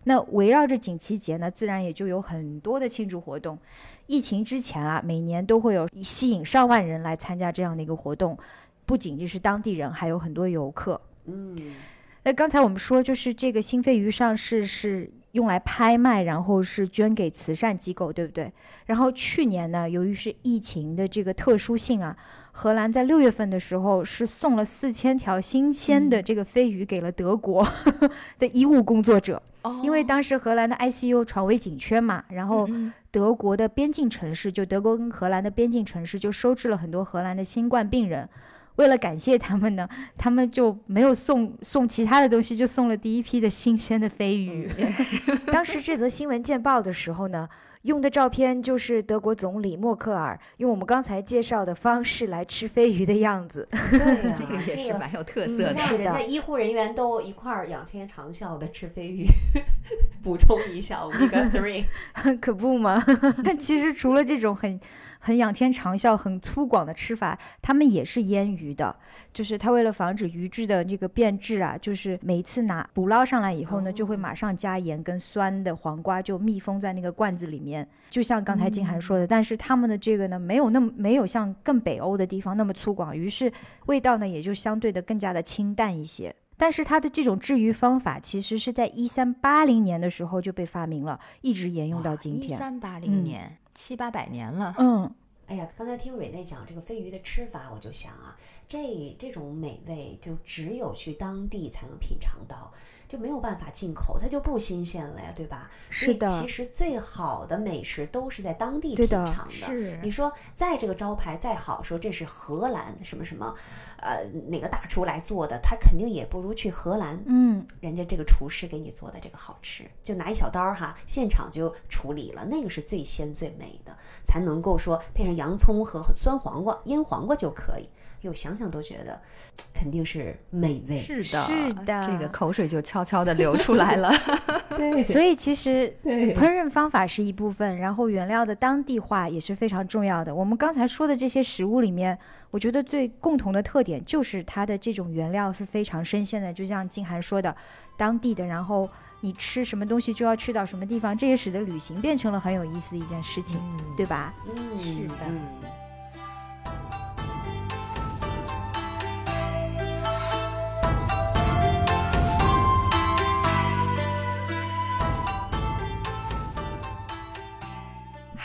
那围绕着锦旗节呢，自然也就有很多的庆祝活动。疫情之前啊，每年都会有吸引上万人来参加这样的一个活动，不仅仅是当地人，还有很多游客。嗯，那刚才我们说，就是这个新飞鱼上市是用来拍卖，然后是捐给慈善机构，对不对？然后去年呢，由于是疫情的这个特殊性啊，荷兰在六月份的时候是送了四千条新鲜的这个飞鱼给了德国 的医务工作者，哦因为当时荷兰的 ICU 床位紧缺嘛，然后嗯德国的边境城市，就德国跟荷兰的边境城市，就收治了很多荷兰的新冠病人。为了感谢他们呢，他们就没有送送其他的东西，就送了第一批的新鲜的飞鱼。当时这则新闻见报的时候呢，用的照片就是德国总理默克尔用我们刚才介绍的方式来吃飞鱼的样子。对呀、这个也是蛮有特嗯色的。是的人家医护人员都一块儿仰天长啸的吃飞鱼，补充一下 omega three。可不嘛？但其实除了这种很很仰天长啸、很粗犷的吃法，他们也是腌鱼的。就是他为了防止鱼质的这个变质啊，就是每一次拿捕捞上来以后呢，就会马上加盐跟酸的黄瓜，就密封在那个罐子里面。就像刚才金涵说的，但是他们的这个呢，没有那么没有像更北欧的地方那么粗犷，于是味道呢也就相对的更加的清淡一些。但是它的这种治愈方法，其实是在一三八零年的时候就被发明了，一直沿用到今天一天。三八嗯零年，七八百年了。嗯，哎呀，刚才听蕊内讲这个飞鱼的吃法，我就想啊，这这种美味就只有去当地才能品尝到，就没有办法进口，它就不新鲜了呀，对吧？所以是的，其实最好的美食都是在当地品尝的。是你说在这个招牌再好，说这是荷兰什么什么，呃，哪个大厨来做的，他肯定也不如去荷兰嗯，人家这个厨师给你做的这个好吃，就拿一小刀儿哈，现场就处理了，那个是最鲜最美的，才能够说配上洋葱和酸黄瓜、腌黄瓜就可以。哟，想想都觉得肯定是美味。是的，是的这个口水就悄悄的流出来了。对所以其实烹饪方法是一部分，然后原料的当地化也是非常重要的。我们刚才说的这些食物里面，我觉得最共同的特点就是它的这种原料是非常生鲜的，就像静涵说的，当地的，然后你吃什么东西就要去到什么地方，这也使得旅行变成了很有意思的一件事情，对吧？嗯，是的嗯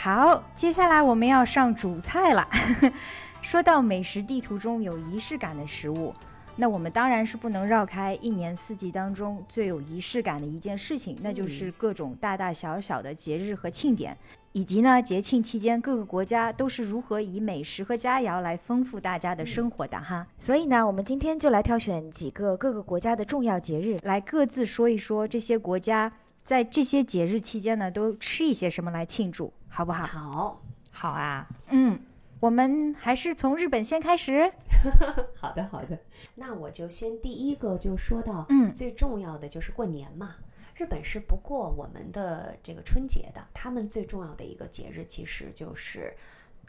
好，接下来我们要上主菜了。说到美食地图中有仪式感的食物，那我们当然是不能绕开一年四季当中最有仪式感的一件事情，那就是各种大大小小的节日和庆典，以及呢节庆期间各个国家都是如何以美食和佳肴来丰富大家的生活的哈。所以呢，我们今天就来挑选几个各个国家的重要节日，来各自说一说这些国家在这些节日期间呢都吃一些什么来庆祝，好不好？好，好啊，嗯，我们还是从日本先开始。好的，好的。那我就先第一个就说到，嗯最重要的就是过年嘛。日本是不过我们的这个春节的，他们最重要的一个节日其实就是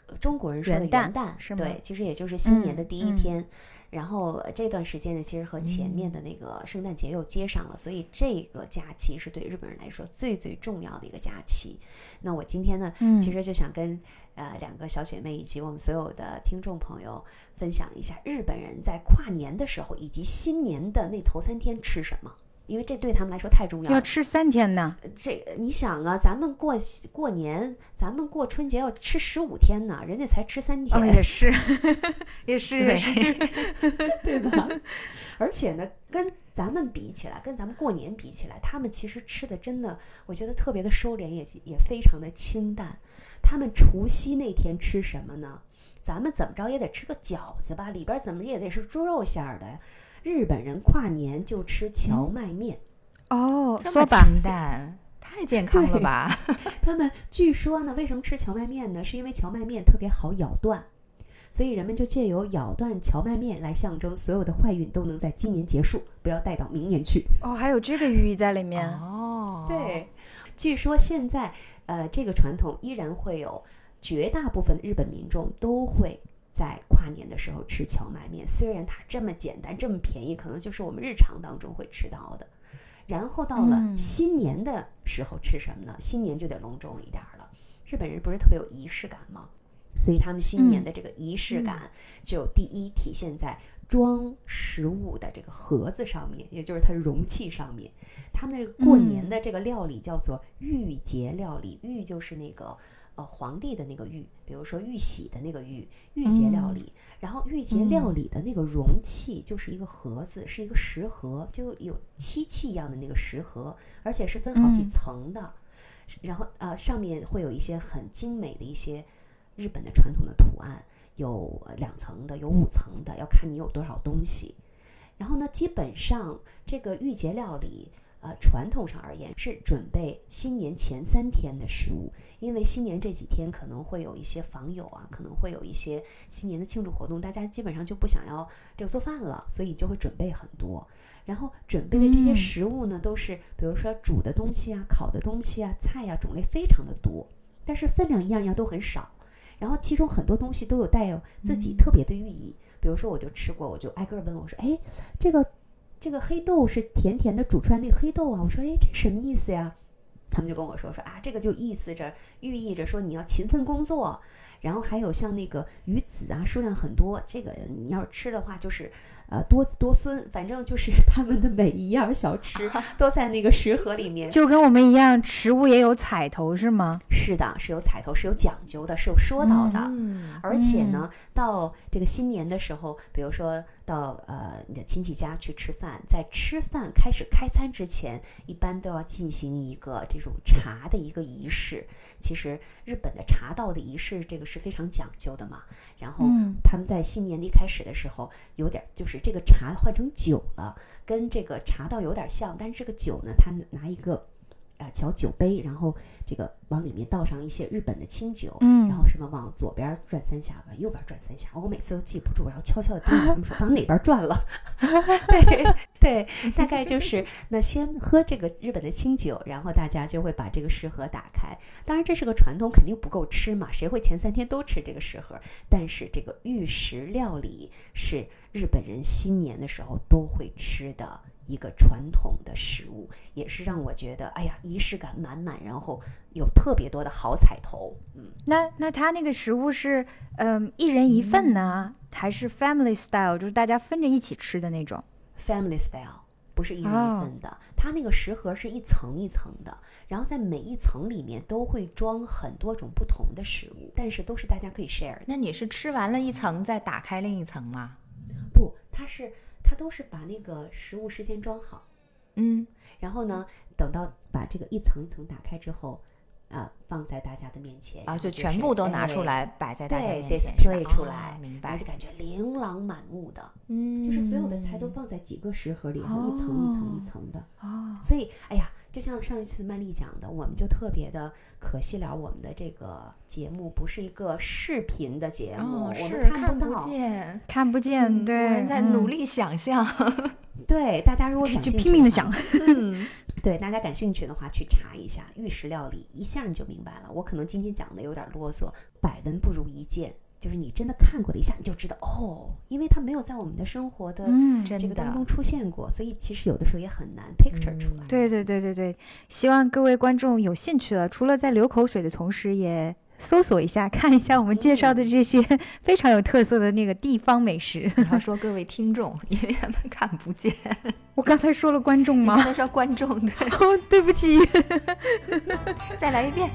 呃中国人说的元旦元旦，是吗对，其实也就是新年的第一嗯嗯天。然后呃这段时间呢，其实和前面的那个圣诞节又接上了，所以这个假期是对日本人来说最最重要的一个假期。那我今天呢，嗯。其实就想跟呃两个小姐妹以及我们所有的听众朋友分享一下日本人在跨年的时候以及新年的那头三天吃什么，因为这对他们来说太重要了。要吃三天呢。这你想啊，咱们过过年，咱们过春节要吃十五天呢，人家才吃三天。哦，也是，也是，也对是。对吧？而且呢，跟咱们比起来，跟咱们过年比起来，他们其实吃的真的，我觉得特别的收敛，也也非常的清淡。他们除夕那天吃什么呢？咱们怎么着也得吃个饺子吧，里边怎么也得是猪肉馅儿的。日本人跨年就吃荞麦面，哦，这么说吧，清淡，太健康了吧？他们据说呢，为什么吃荞麦面呢？是因为荞麦面特别好咬断，所以人们就借由咬断荞麦面来象征所有的坏运都能在今年结束，不要带到明年去。哦，还有这个寓意在里面。哦，对，据说现在呃这个传统依然会有绝大部分日本民众都会在跨年的时候吃荞麦面，虽然它这么简单这么便宜，可能就是我们日常当中会吃到的。然后到了嗯新年的时候吃什么呢？新年就得隆重一点儿了。日本人不是特别有仪式感吗？所以他们新年嗯的这个仪式感就第一体现在装食物的这个盒子上面，也就是它容器上面。他们那个过年的这个料理叫做御节料理，御就是那个呃皇帝的那个玉，比如说玉玺的那个玉，玉节料理。然后玉节料理的那个容器就是一个盒子，是一个食盒，就有漆器一样的那个食盒，而且是分好几嗯层的。然后呃上面会有一些很精美的一些日本的传统的图案，有呃两层的，有五层的，要看你有多少东西。然后呢，基本上这个御节料理，呃，传统上而言是准备新年前三天的食物，因为新年这几天可能会有一些访友啊，可能会有一些新年的庆祝活动，大家基本上就不想要这个做饭了，所以就会准备很多。然后准备的这些嗯食物呢，都是比如说煮的东西啊、烤的东西啊、菜呀、种类非常的多，但是分量一样样都很少。然后其中很多东西都有带有自己特别的寓意，比如说我就吃过，我就挨个儿问我说，哎，这个这个黑豆是甜甜的煮出来那个黑豆啊，我说，哎，这什么意思呀？他们就跟我说说啊，这个就意思着寓意着说你要勤奋工作，然后还有像那个鱼籽啊，数量很多，这个你要是吃的话就是。呃，多子多孙，反正就是他们的每一样小吃 都在那个食盒里面。就跟我们一样，食物也有彩头是吗？是的，是有彩头，是有讲究的，是有说到的。嗯，而且呢，到这个新年的时候，比如说到呃你的亲戚家去吃饭，在吃饭开始开餐之前，一般都要进行一个这种茶的一个仪式。其实日本的茶道的仪式，这个是非常讲究的嘛。然后嗯他们在新年的一开始的时候，有点就是这个茶换成酒了，跟这个茶道有点像，但是这个酒呢，它拿一个啊、呃小酒杯，然后这个往里面倒上一些日本的清酒，嗯然后什么往左边转三下，往右边转三下，我每次都记不住，然后悄悄的盯着他们说 往哪边转了。对对，大概就是那先喝这个日本的清酒，然后大家就会把这个食盒打开。当然这是个传统，肯定不够吃嘛，谁会前三天都吃这个食盒？但是这个玉石料理是日本人新年的时候都会吃的。一个传统的食物，也是让我觉得，哎呀，仪式感满满，然后有特别多的好彩头。嗯，那那他那个食物是嗯、一人一份呢，还是 family style，就是大家分着一起吃的那种？family style，不是一人一份的。它那个食盒是一层一层的，然后在每一层里面都会装很多种不同的食物，但是都是大家可以 share。那你是吃完了一层再打开另一层吗？不，它是它都是把那个食物事先装好，嗯，然后呢，等到把这个一层一层打开之后，啊，放在大家的面前，然啊，后就是全部都拿出哎来摆在大家对面前，display 出哦来，明白。然后就？感觉琳琅满目的，嗯，就是所有的菜都放在几个食盒里，然后一层一层一层的。哦，所以，哎呀，就像上一次曼丽讲的，我们就特别的可惜了，我们的这个节目不是一个视频的节目，哦，我是们不看不到。见。看不见，嗯对，我们在努嗯，力想象。对，大家如果感兴趣话拼命的想，嗯，对，大家感兴趣的话，去查一下玉石料理，一下你就明白了。我可能今天讲的有点啰嗦，百闻不如一见，就是你真的看过了一下，你就知道哦，因为它没有在我们的生活的嗯，这个当中出现过，所以其实有的时候也很难 picture 出来。对对对对对，希望各位观众有兴趣了，除了在流口水的同时，也搜索一下，看一下我们介绍的这些 非常有特色的那个地方美食。你要说各位听众，因为他们看不见。我刚才说了观众吗？你刚才说观众，对，哦，对不起。再来一遍。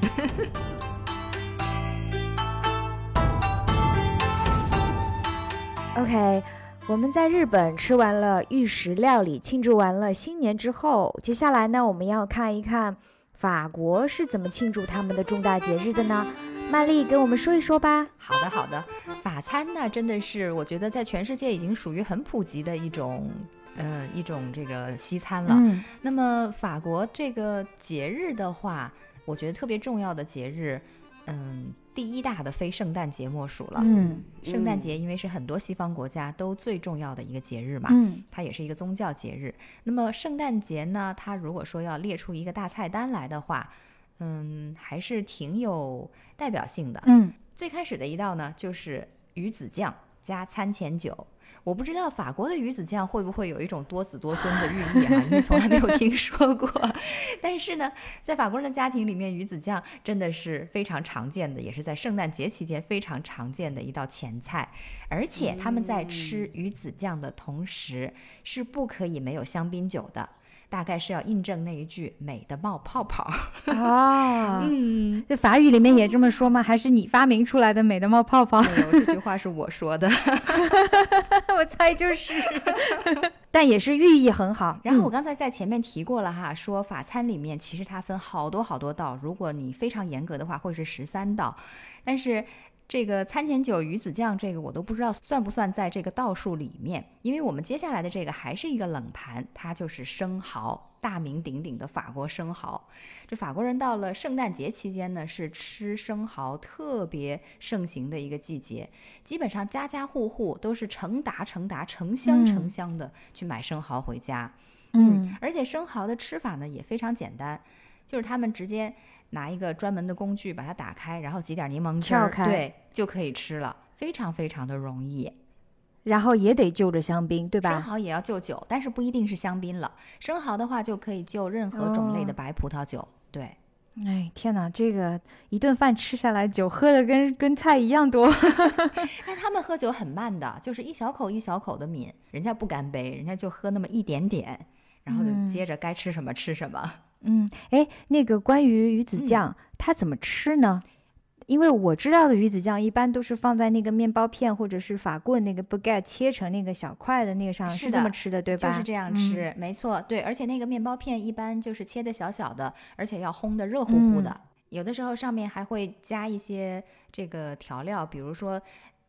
OK，我们在日本吃完了玉石料理，庆祝完了新年之后，接下来呢，我们要看一看法国是怎么庆祝他们的重大节日的呢？曼丽跟我们说一说吧。好的，好的。法餐呢，真的是我觉得在全世界已经属于很普及的一种，呃，一种这个西餐了。嗯那么法国这个节日的话，我觉得特别重要的节日，嗯，第一大的非圣诞节莫属了。嗯圣诞节因为是很多西方国家都最重要的一个节日嘛，嗯它也是一个宗教节日。那么圣诞节呢，它如果说要列出一个大菜单来的话，嗯，还是挺有代表性的。嗯最开始的一道呢，就是鱼子酱加餐前酒。我不知道法国的鱼子酱会不会有一种多子多孙的寓意啊、因为从来没有听说过。但是呢，在法国人的家庭里面，鱼子酱真的是非常常见的，也是在圣诞节期间非常常见的一道前菜。而且他们在吃鱼子酱的同时，是不可以没有香槟酒的。大概是要印证那一句“美的冒泡泡”。啊，嗯，这法语里面也这么说吗？还是你发明出来的美的冒泡泡？没有，这句话是我说的。我猜就是，但也是寓意很好。然后我刚才在前面提过了哈，说法餐里面其实它分好多好多道，如果你非常严格的话，会是十三道，但是。这个餐前酒鱼子酱，这个我都不知道算不算在这个道数里面，因为我们接下来的这个还是一个冷盘，它就是生蚝，大名鼎鼎的法国生蚝。这法国人到了圣诞节期间呢，是吃生蚝特别盛行的一个季节，基本上家家户户都是成沓成沓、成箱嗯成箱的去买生蚝回家。嗯而且生蚝的吃法呢也非常简单，就是他们直接拿一个专门的工具把它打开，然后挤点柠檬汁对，就可以吃了，非常非常的容易。然后也得就着香槟，对吧？生蚝也要就酒，但是不一定是香槟了。生蚝的话就可以就任何种类的哦白葡萄酒，对。哎，天哪，这个一顿饭吃下来，酒喝的跟跟菜一样多。但他们喝酒很慢的，就是一小口一小口的抿，人家不干杯，人家就喝那么一点点，然后就嗯接着该吃什么吃什么。嗯，哎，那个关于鱼子嗯酱，它怎么吃呢？因为我知道的鱼子酱一般都是放在那个面包片或者是法棍那个 baguette 切成那个小块的那个上，是是这么吃的，对吧？就是这样嗯吃，没错，对，而且那个面包片一般就是切的小小的，而且要烘的热乎乎的，有的时候上面还会加一些这个调料，比如说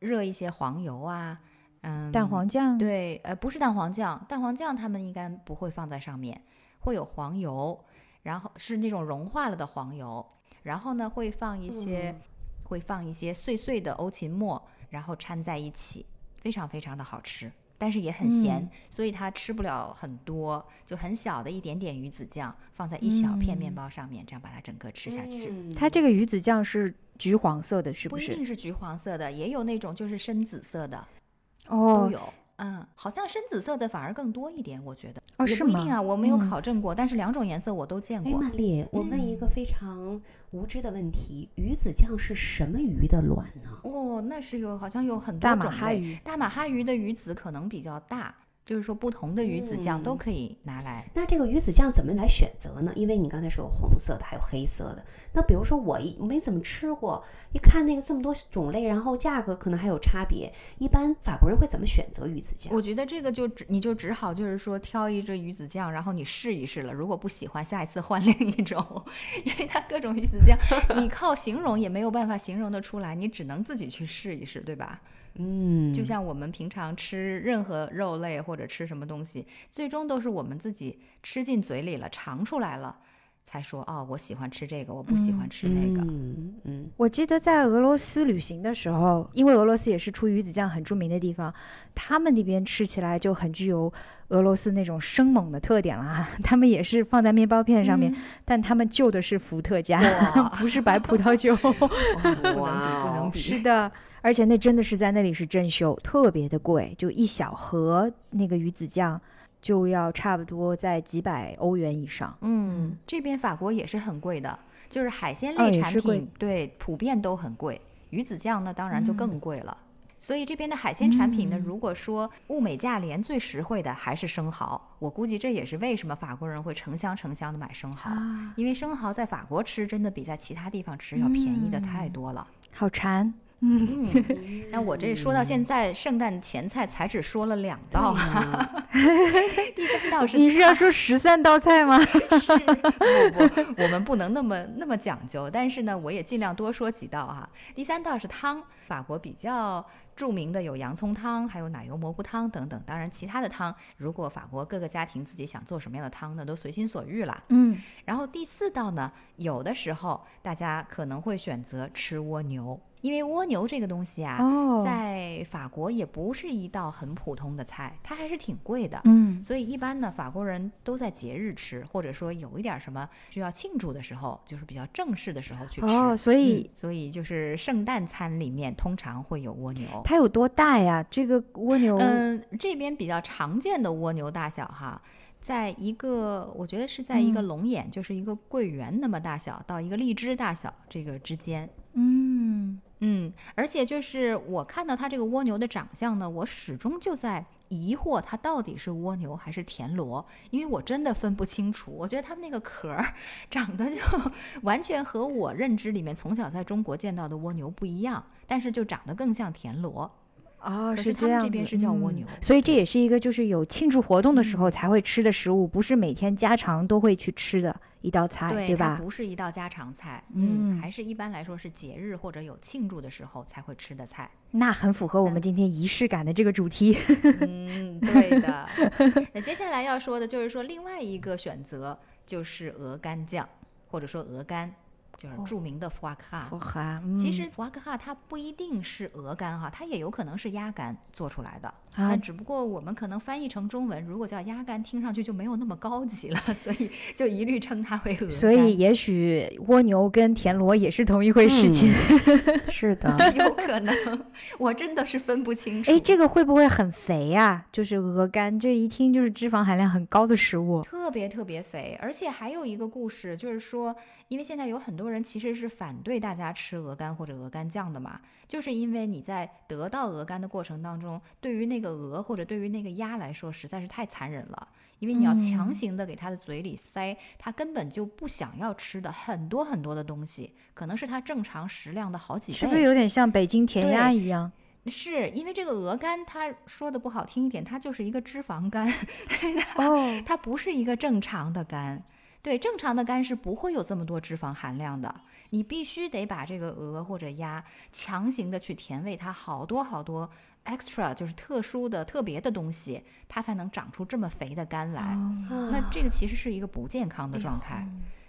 热一些黄油啊，嗯，蛋黄酱，，对，呃，不是蛋黄酱，蛋黄酱他们应该不会放在上面，会有黄油，然后是那种融化了的黄油，然后呢会放一些、嗯会放一些碎碎的欧芹末，然后掺在一起，非常非常的好吃，但是也很咸，嗯所以它吃不了很多，就很小的一点点鱼子酱放在一小片面嗯包上面，这样把它整个吃下去。嗯它这个鱼子酱是橘黄色的，是不是？不一？定是橘黄色的，也有那种就是深紫色的，都哦有。嗯，好像深紫色的反而更多一点，我觉得。哦，是吗？也不一定啊，我没有嗯考证过，但是两种颜色我都见哎，过。曼丽，我问一个非常无知的问题：鱼子酱是什么鱼的卵呢？哦，那是有好像有很多大马哈鱼。大马哈鱼的鱼子可能比较大，就是说不同的鱼子酱都嗯可以拿来。那这个鱼子酱怎么来选择呢？因为你刚才说有红色的，还有黑色的。那比如说我一没怎么吃过，一看那个这么多种类，然后价格可能还有差别，一般法国人会怎么选择鱼子酱？我觉得这个就只你就只好就是说挑一只鱼子酱，然后你试一试了。如果不喜欢，下一次换 另一种，因为它各种鱼子酱，你靠形容也没有办法形容得出来，你只能自己去试一试，对吧？嗯，就像我们平常吃任何肉类或者吃什么东西，最终都是我们自己吃进嘴里了，尝出来了，才说哦，我喜欢吃这个，我不喜欢吃那个。嗯嗯我记得在俄罗斯旅行的时候，因为俄罗斯也是出鱼子酱很著名的地方，他们那边吃起来就很具有俄罗斯那种生猛的特点了啊。他们也是放在面包片上面，但他们就的是伏特加，不是白葡萄酒。哇不能比，不能比。是的，而且那真的是在那里是真修，特别的贵，就一小盒那个鱼子酱就要差不多在几百欧元以上。嗯，这边法国也是很贵的，就是海鲜哦类产品，对，普遍都很贵。鱼子酱那，当然就嗯更贵了。所以这边的海鲜产品呢，嗯如果说物美价廉，最实惠的还是生蚝。我估计这也是为什么法国人会成箱成箱的买生蚝，啊，因为生蚝在法国吃真的比在其他地方吃要便宜的太嗯多了。好馋。嗯，嗯，那我这说到现在，圣诞前菜才只说了两道，对呀 第三道是你是要说十三道菜吗？是不不，我们不能那么那么讲究，但是呢，我也尽量多说几道哈。第三道是汤，法国比较著名的有洋葱汤，还有奶油蘑菇汤等等。当然，其他的汤，如果法国各个家庭自己想做什么样的汤呢，都随心所欲了。嗯，然后第四道呢，有的时候大家可能会选择吃蜗牛，因为蜗牛这个东西啊，哦，在法国也不是一道很普通的菜，它还是挺贵的。嗯，所以一般呢，法国人都在节日吃，或者说有一点什么需要庆祝的时候，就是比较正式的时候去吃。哦，所以嗯所以就是圣诞餐里面通常会有蜗牛。它有多大呀？这个蜗牛，嗯，这边比较常见的蜗牛大小哈，在一个我觉得是在一个嗯龙眼，就是一个桂圆那么大小，到一个荔枝大小这个之间。嗯，嗯，而且就是我看到它这个蜗牛的长相呢，我始终就在疑惑它到底是蜗牛还是田螺，因为我真的分不清楚。我觉得它们那个壳儿长得就 完全和我认知里面从小在中国见到的蜗牛不一样，但是就长得更像田螺。哦，是这样子，这边是叫蜗嗯牛所以这也是一个就是有庆祝活动的时候嗯才会吃的食物，不是每天家常都会去吃的一道菜，对，它吧？不是一道家常菜，嗯还是一般来说是节日或者有庆祝的时候才会吃的菜。那很符合我们今天仪式感的这个主题。嗯，对的。那接下来要说的就是说另外一个选择就是鹅肝酱，或者说鹅肝，就是哦著名的福瓦克哈。福哈，其实福瓦克哈它不一定是鹅肝哈，它也有可能是鸭肝做出来的。啊只不过我们可能翻译成中文，如果叫鸭肝，听上去就没有那么高级了，所以就一律称它为鹅肝。所以也许蜗牛跟田螺也是同一回事情。是的，有可能，我真的是分不清楚。哎，这个会不会很肥呀、就是鹅肝，这一听就是脂肪含量很高的食物。特别特别肥，而且还有一个故事，就是说，因为现在有很多人其实是反对大家吃鹅肝或者鹅肝酱的嘛，就是因为你在得到鹅肝的过程当中，对于那个鹅或者对于那个鸭来说，实在是太残忍了。因为你要强嗯行的给它的嘴里塞它根本就不想要吃的很多很多的东西，可能是它正常食量的好几倍。是不是有点像北京填鸭一样？是因为这个鹅肝，它说的不好听一点，它就是一个脂肪肝。哦，它不是一个正常的肝。对，正常的肝是不会有这么多脂肪含量的。你必须得把这个鹅或者鸭强行的去填喂它好多好多 extra，就是特殊的、特别的东西，它才能长出这么肥的肝来。哦那这个其实是一个不健康的状态。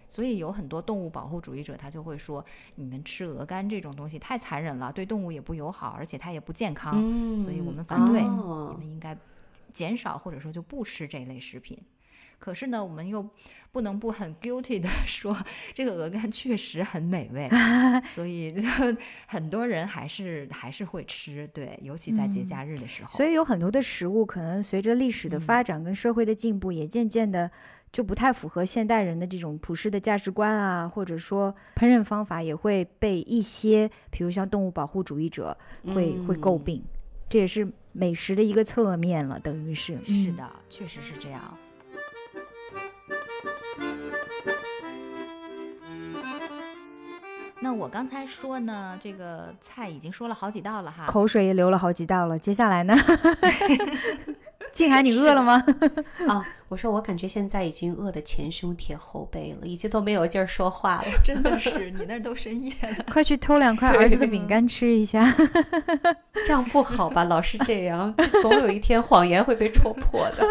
所以有很多动物保护主义者，他就会说，你们吃鹅肝这种东西太残忍了，对动物也不友好，而且它也不健康。嗯所以我们反对哦你们应该减少或者说就不吃这类食品。可是呢，我们又不能不很 guilty 的 说，这个鹅肝确实很美味，所以很多人还是还是会吃，对，尤其在节嗯假日的时候。所以有很多的食物可能随着历史的嗯发展跟社会的进步，也渐渐的就不太符合现代人的这种普世的价值观啊，或者说烹饪方法也会被一些，比如像动物保护主义者会、会诟嗯病。这也是美食的一个侧面了，等于是。嗯是的，确实是这样。那我刚才说呢，这个菜已经说了好几道了哈。口水也流了好几道了。接下来呢？静涵，你饿了吗？啊，我说我感觉现在已经饿得前胸贴后背了，已经都没有劲儿说话了。真的是，你那儿都深夜了。快去偷两块儿子的饼干吃一下。这样不好吧？老是这样，总有一天谎言会被戳破的。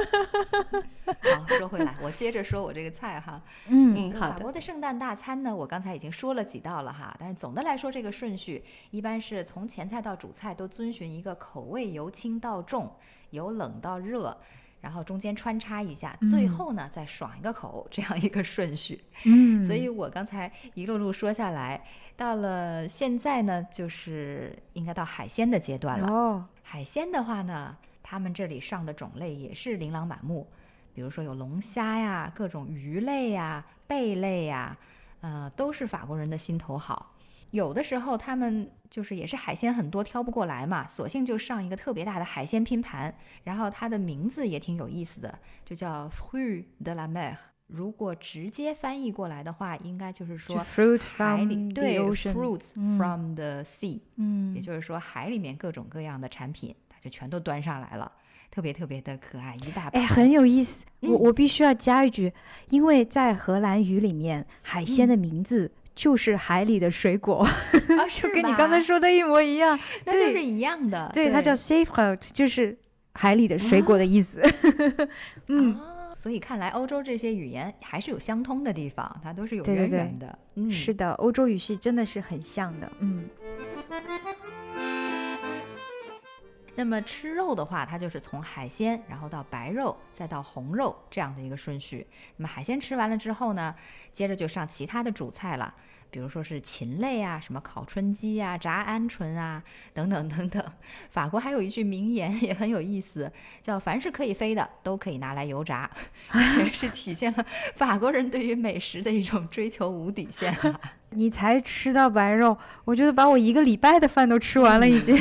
好，说回来，我接着说我这个菜哈。嗯，嗯，好的。法国的圣诞大餐呢，我刚才已经说了几道了哈，但是总的来说，这个顺序一般是从前菜到主菜都遵循一个口味由轻到重，由冷到热，然后中间穿插一下，最后呢再爽一个口，这样一个顺序。嗯，所以我刚才一路路说下来，到了现在呢，就是应该到海鲜的阶段了。哦，海鲜的话呢，他们这里上的种类也是琳琅满目，比如说有龙虾呀、各种鱼类呀、贝类呀，呃，都是法国人的心头好。有的时候他们就是也是海鲜很多挑不过来嘛，索性就上一个特别大的海鲜拼盘，然后它的名字也挺有意思的，就叫 fruit de la mer。如果直接翻译过来的话，应该就是说海里 from the 对 fruits 嗯 from the sea，嗯也就是说海里面各种各样的产品，它就全都端上来了，特别特别的可爱，一大盘。哎，很有意思。我嗯我必须要加一句，因为在荷兰语里面，海鲜的名字就是海里的水果，啊，就跟你刚才说的一模一样。那就是一样的。对，它叫 safe 就是海里的水果的意思。嗯，啊，所以看来欧洲这些语言还是有相通的地方，它都是有渊源的。嗯，是的，欧洲语系真的是很像的。嗯，那么吃肉的话，它就是从海鲜，然后到白肉，再到红肉这样的一个顺序。那么海鲜吃完了之后呢，接着就上其他的主菜了，比如说是禽类啊，什么烤春鸡啊、炸鹌鹑啊，等等等等。法国还有一句名言也很有意思，叫“凡是可以飞的都可以拿来油炸”，也是体现了法国人对于美食的一种追求无底线啊。你才吃到白肉，我觉得把我一个礼拜的饭都吃完了已经。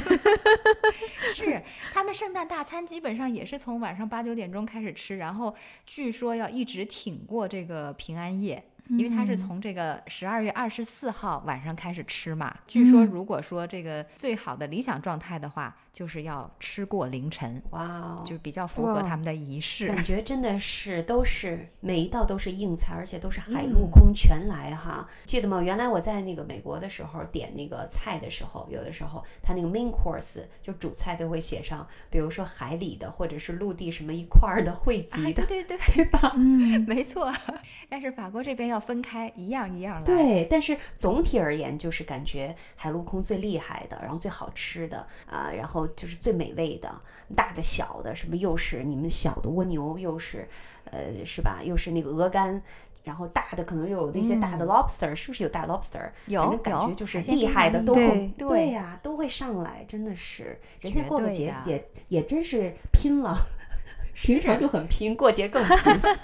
是，他们圣诞大餐基本上也是从晚上八九点钟开始吃，然后据说要一直挺过这个平安夜。因为它是从这个十二月二十四号晚上开始吃嘛，据说嗯如果说这个最好的理想状态的话，就是要吃过凌晨，哇哦，就比较符合他们的仪式。感觉真的是都是每一道都是硬菜，而且都是海嗯陆空全来哈。记得吗？原来我在那个美国的时候点那个菜的时候，有的时候他那个 main course 就主菜都会写上，比如说海里的或者是陆地什么一块儿的汇集的，啊对对对，对 吧？嗯，没错。但是法国这边要分开，一样一样来。对，但是总体而言，就是感觉海陆空最厉害的，然后最好吃的啊、然后就是最美味的，大的小的，什么又是你们小的蜗牛，又是呃是吧？又是那个鹅肝。然后大的可能又有那些大的 lobster，、是不是有大 lobster？嗯有反正感觉就是厉害的都会对对呀、都会上来，真的是人家过个节也也真是拼了，平常就很拼，过节更拼。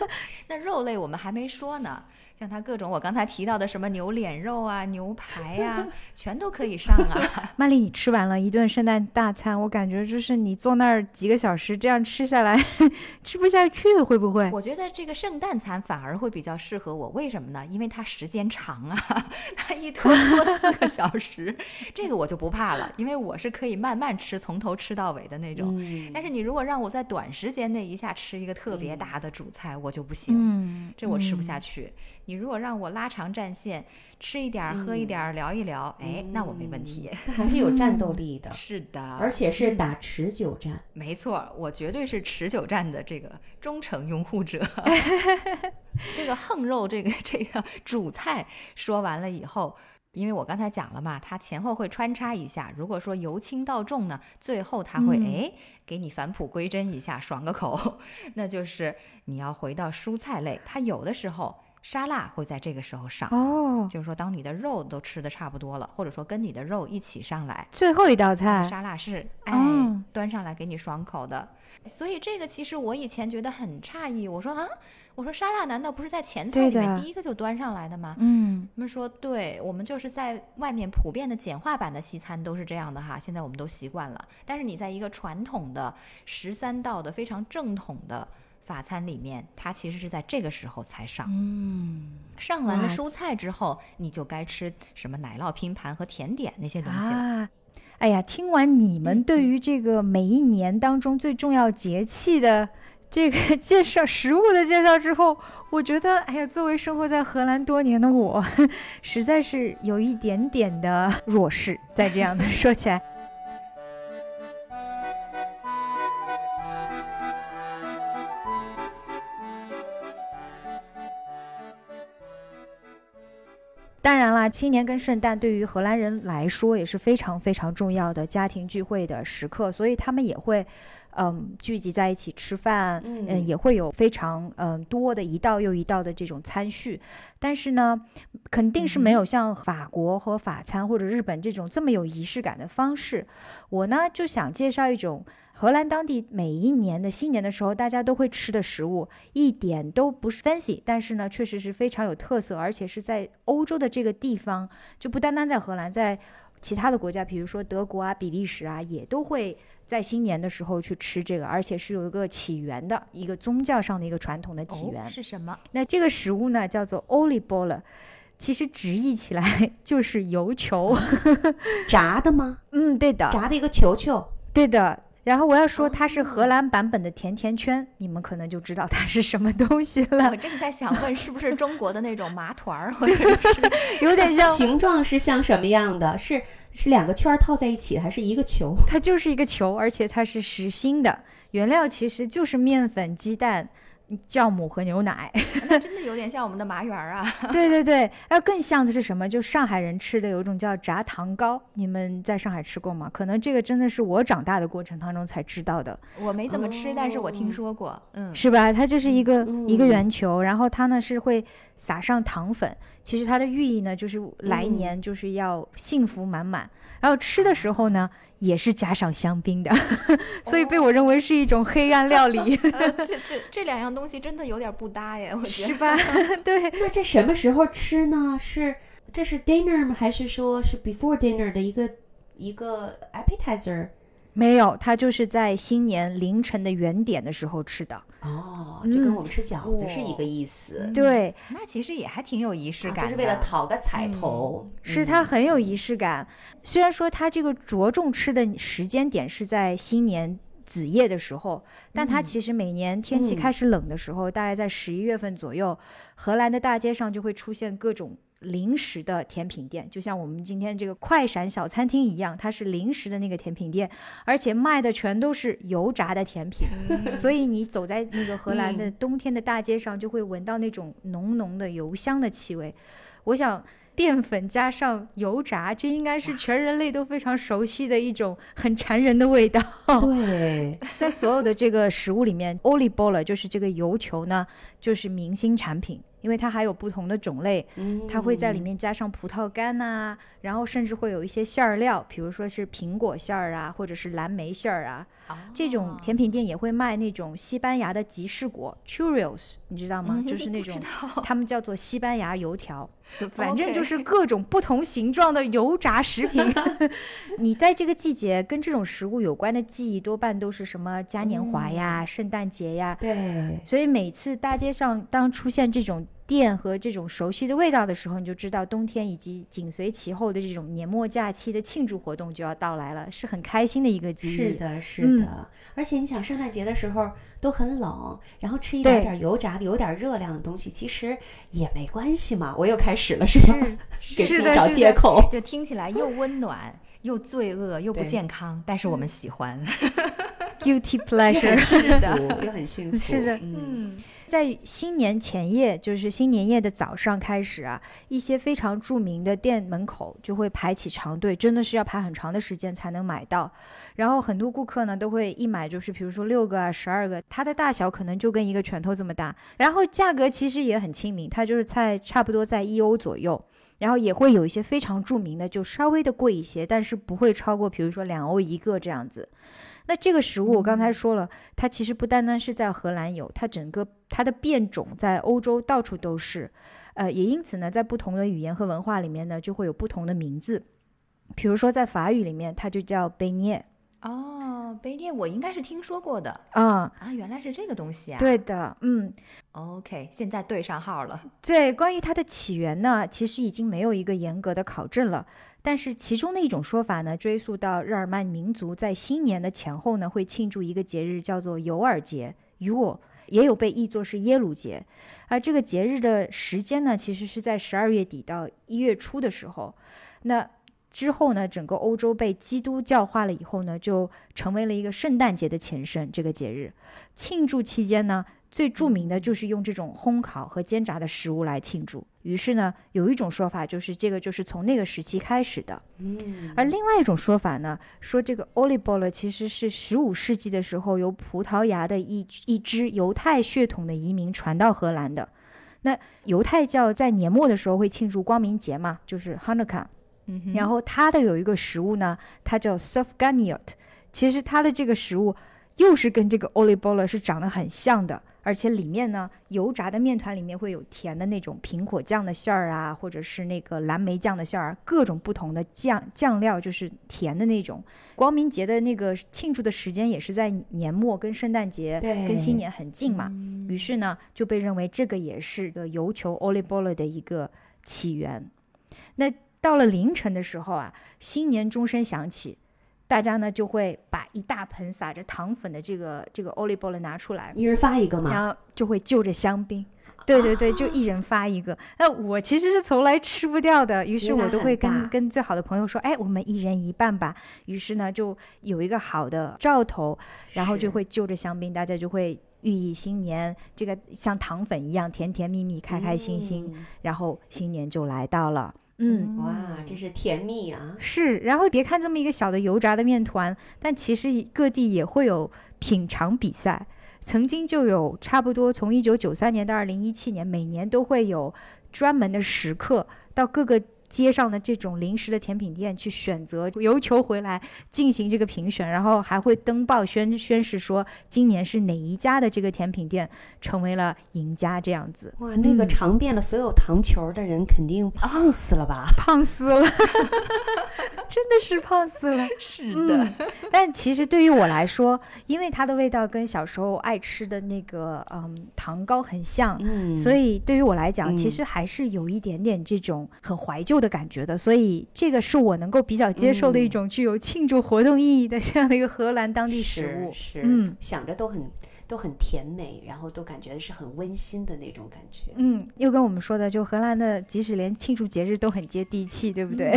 那肉类我们还没说呢，像它各种我刚才提到的什么牛脸肉啊、牛排呀、全都可以上啊。曼丽，你吃完了一顿圣诞大餐，我感觉就是你坐那儿几个小时这样吃下来，吃不下去，会不会？我觉得这个圣诞餐反而会比较适合我，为什么呢？因为它时间长啊，它一拖拖四个小时，这个我就不怕了，因为我是可以慢慢吃，从头吃到尾的那种。嗯但是你如果让我在短时间内一下吃一个特别大的主菜，我就不行。嗯，这我吃不嗯下去。你如果让我拉长战线，吃一点儿，喝一点儿，聊一聊，哎，那我没问题。它还是有战斗力的，是的，而且是打持久战。没错，我绝对是持久战的这个忠诚拥护者。这个横肉，这个这个主菜说完了以后，因为我刚才讲了嘛，它前后会穿插一下。如果说由轻到重呢，最后它会嗯哎给你返璞归真一下，爽个口。那就是你要回到蔬菜类，它有的时候沙拉会在这个时候上。哦，就是说，当你的肉都吃的差不多了，或者说跟你的肉一起上来，最后一道菜，沙拉是哎、嗯端上来给你爽口的。所以这个其实我以前觉得很诧异，我说啊，我说沙拉难道不是在前菜里面第一个就端上来的吗？嗯，他们说，对我们就是在外面普遍的简化版的西餐都是这样的哈，现在我们都习惯了。但是你在一个传统的十三道的非常正统的法餐里面，它其实是在这个时候才上。嗯上完了蔬菜之后，你就该吃什么奶酪拼盘和甜点那些东西了。啊。哎呀，听完你们对于这个每一年当中最重要节气的这个 介绍、食物的介绍之后，我觉得，哎呀，作为生活在荷兰多年的我，实在是有一点点的弱势。再这样的 说起来，当然啦，新年跟圣诞对于荷兰人来说也是非常非常重要的家庭聚会的时刻，所以他们也会，嗯，聚集在一起吃饭，嗯也会有非常嗯多的一道又一道的这种餐序。但是呢，肯定是没有像法国和法餐或者日本这种这么有仪式感的方式。我呢就想介绍一种荷兰当地每一年的新年的时候大家都会吃的食物，一点都不是 fancy，但是呢确实是非常有特色，而且是在欧洲的这个地方，就不单单在荷兰，在其他的国家，比如说德国啊、比利时啊，也都会在新年的时候去吃这个，而且是有一个起源的一个宗教上的一个传统的起源。哦、是什么？那这个食物呢，叫做 o l i b o l e 其实直译起来 就是油球。炸的吗？嗯，对的，炸的一个球球。对的。然后我要说它是荷兰版本的甜甜圈，你们可能就知道它是什么东西了我。正在想问，是不是中国的那种麻团儿，或者是 有点像，形状是像什么样的？是是两个圈儿套在一起，还是一个球？它就是一个球，而且它是实心的，原料其实就是面粉、鸡蛋。酵母和牛奶，那真的有点像我们的麻圆儿啊。对对对，要更像的是什么？就上海人吃的有一种叫炸糖糕，你们在上海吃过吗？可能这个真的是我长大的过程当中才知道的，我没怎么吃，哦但是我听说过。嗯，是吧？它就是一个、嗯一个圆球，然后它呢是会撒上糖粉，其实它的寓意呢就是来年就是要幸福满满，然后吃的时候呢也是加上香槟的，所以被我认为是一种黑暗料理，呃，这这这两样东西真的有点不搭耶，我觉得。是吧？对。那这什么时候吃呢？是这是 dinner 吗？还是说是 before dinner 的一个一个 appetizer？没有，它就是在新年凌晨的原点的时候吃的。哦，就跟嗯我们吃饺子是一个意思，对，那其实也还挺有仪式感的，啊就是为了讨个彩头。是嗯它很有仪式感。虽然说它这个着重吃的时间点是在新年子夜的时候，但它嗯其实每年天气嗯开始冷的时候，大概在十一月份左右，荷兰的大街上就会出现各种。零食的甜品店，就像我们今天这个快闪小餐厅一样，它是零食的那个甜品店，而且卖的全都是油炸的甜品。所以你走在那个荷兰的嗯冬天的大街上，就会闻到那种浓浓的油香的气味。我想，淀粉加上油炸，这应该是全人类都非常熟悉的一种很馋人的味道。对，在所有的这个食物里面 o l i b o l e 就是这个油球呢，就是明星产品，因为它还有不同的种类，它会在里面加上葡萄干呐、然后甚至会有一些馅儿料，比如说是苹果馅儿啊，或者是蓝莓馅儿啊。这种甜品店也会卖那种西班牙的吉士果 churros，你知道吗？嗯就是那种他们叫做西班牙油条，反正就是各种不同形状的油炸食品。你在这个季节跟这种食物有关的记忆，多半都是什么嘉年华呀、圣诞节呀。对，所以每次大街上当出现这种店和这种熟悉的味道的时候，你就知道冬天以及紧随其后的这种年末假期的庆祝活动就要到来了，是很开心的一个记忆。是的，是嗯的。而且你想，圣诞节的时候都很冷，然后吃一点点油炸的、有点热量的东西，其实也没关系嘛。我又开始了，是吧？给自己找借口。这听起来又温暖 又罪恶又不健康，但是我们喜欢。guilty pleasure。是的，又很幸福。是的嗯，嗯，在新年前夜，就是新年夜的早上开始啊，一些非常著名的店门口就会排起长队，真的是要排很长的时间才能买到。然后很多顾客呢都会一买就是，比如说六个啊、十二个，它的大小可能就跟一个拳头这么大。然后价格其实也很亲民，它就是在差不多在一欧左右。然后也会有一些非常著名的，就稍微的贵一些，但是不会超过，比如说两欧一个这样子。那这个食物我刚才说了，它其实不单单是在荷兰有，它整个它的变种在欧洲到处都是。呃，也因此呢，在不同的语言和文化里面呢，就会有不同的名字。比如说在法语里面，它就叫贝涅。哦，贝涅我应该是听说过的啊啊，原来是这个东西啊。对的，嗯，OK，现在对上号了。对，关于它的起源呢，其实已经没有一个严格的考证了。但是其中的一种说法呢，追溯到日耳曼民族在新年的前后呢，会庆祝一个节日，叫做尤尔节 （Yule），也有被译作是耶鲁节。而这个节日的时间呢，其实是在十二月底到一月初的时候。那之后呢，整个欧洲被基督教化了以后呢，就成为了一个圣诞节的前身。这个节日庆祝期间呢，最著名的就是用这种烘烤和煎炸的食物来庆祝。于是呢，有一种说法就是这个就是从那个时期开始的。嗯，而另外一种说法呢，说这个 olibola 其实是十五世纪的时候由葡萄牙的一一支犹太血统的移民传到荷兰的。那犹太教在年末的时候会庆祝光明节嘛，就是 Hanukkah。然后它的有一个食物呢，它叫 s o f g a n i o t 其实它的这个食物又是跟这个 olibola 是长得很像的，而且里面呢，油炸的面团里面会有甜的那种苹果酱的馅儿啊，或者是那个蓝莓酱的馅儿，各种不同的酱酱料，就是甜的那种。光明节的那个庆祝的时间也是在年末，跟圣诞节、跟新年很近嘛，于是呢，就被认为这个也是个油球 olibola 的一个起源。那到了凌晨的时候啊，新年钟声响起，大家呢就会把一大盆撒着糖粉的这个这个 olibola 拿出来，一人发一个嘛，然后就会就着香槟，对对对，就一人发一个。那我其实是从来吃不掉的，于是我都会跟跟最好的朋友说，哎，我们一人一半吧。于是呢，就有一个好的兆头，然后就会就着香槟，大家就会寓意新年，这个像糖粉一样甜甜蜜蜜、开开心心，然后新年就来到了。嗯，哇，真是甜蜜啊！是，然后别看这么一个小的油炸的面团，但其实各地也会有品尝比赛。曾经就有差不多从一九九三年到二零一七年，每年都会有专门的食客到各个。街上的这种临时的甜品店去选择邮球回来进行这个评选，然后还会登报宣宣誓说今年是哪一家的这个甜品店成为了赢家这样子。哇，那个尝遍了所有糖球的人肯定胖死了吧？胖死了，真的是胖死了。是的，但其实对于我来说，因为它的味道跟小时候爱吃的那个嗯糖糕很像，嗯，所以对于我来讲，其实还是有一点点这种很怀旧。的感觉的，所以这个是我能够比较接受的一种具有庆祝活动意义的这样的一个荷兰当地食物。是，嗯，想着都很都很甜美，然后都感觉是很温馨的那种感觉。嗯，又跟我们说的，就荷兰的，即使连庆祝节日都很接地气，对不对？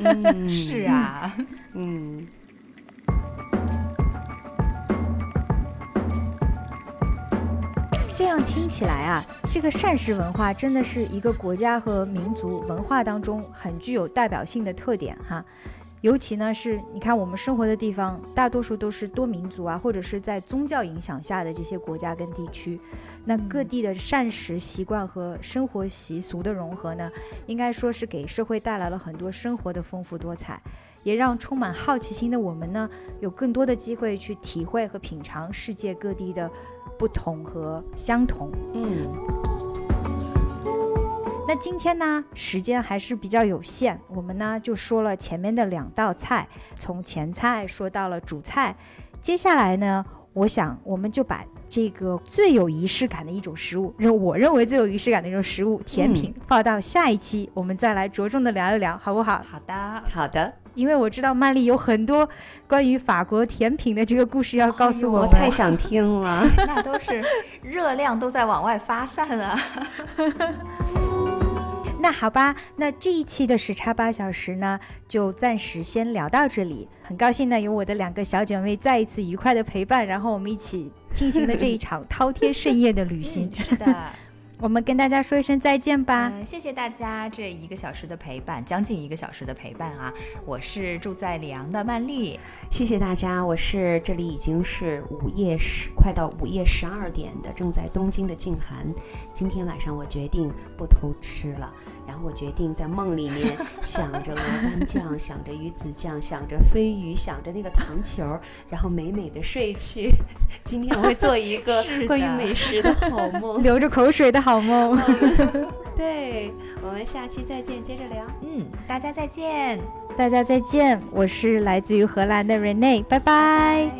是啊，嗯。这样听起来啊，这个膳食文化真的是一个国家和民族文化当中很具有代表性的特点哈。尤其呢是，你看我们生活的地方，大多数都是多民族啊，或者是在宗教影响下的这些国家跟地区，那各地的膳食习惯和生活习俗的融合呢，应该说是给社会带来了很多生活的丰富多彩。也让充满好奇心的我们呢，有更多的机会去体会和品尝世界各地的不同和相同。嗯，那今天呢，时间还是比较有限，我们呢就说了前面的两道菜，从前菜说到了主菜，接下来呢，我想我们就把这个最有仪式感的一种食物，认我认为最有仪式感的一种食物甜品，放到下一期，我们再来着重的聊一聊，好不好？好的，好的。因为我知道曼丽有很多关于法国甜品的这个故事要告诉我，我太想听了。那都是热量都在往外发散啊。那好吧，那这一期的时差八小时呢，就暂时先聊到这里。很高兴呢，有我的两个小姐妹再一次愉快的陪伴，然后我们一起进行了这一场 饕餮盛宴的旅行。是的。我们跟大家说一声再见吧。嗯，谢谢大家这一个小时的陪伴，将近一个小时的陪伴啊！我是住在里昂的曼丽，谢谢大家。我是这里已经是午夜十，快到午夜十二点的，正在东京的静涵。今天晚上我决定不偷吃了。然后我决定在梦里面 想着鹅肝酱，想着鱼子酱，想着飞鱼，想着那个糖球，然后美美的睡去。今天我会做一个 关于美食的好梦，流着口水的好梦。对，我们下期再见，接着聊。嗯，大家再见，大家再见。我是来自于荷兰的 Rene，拜拜。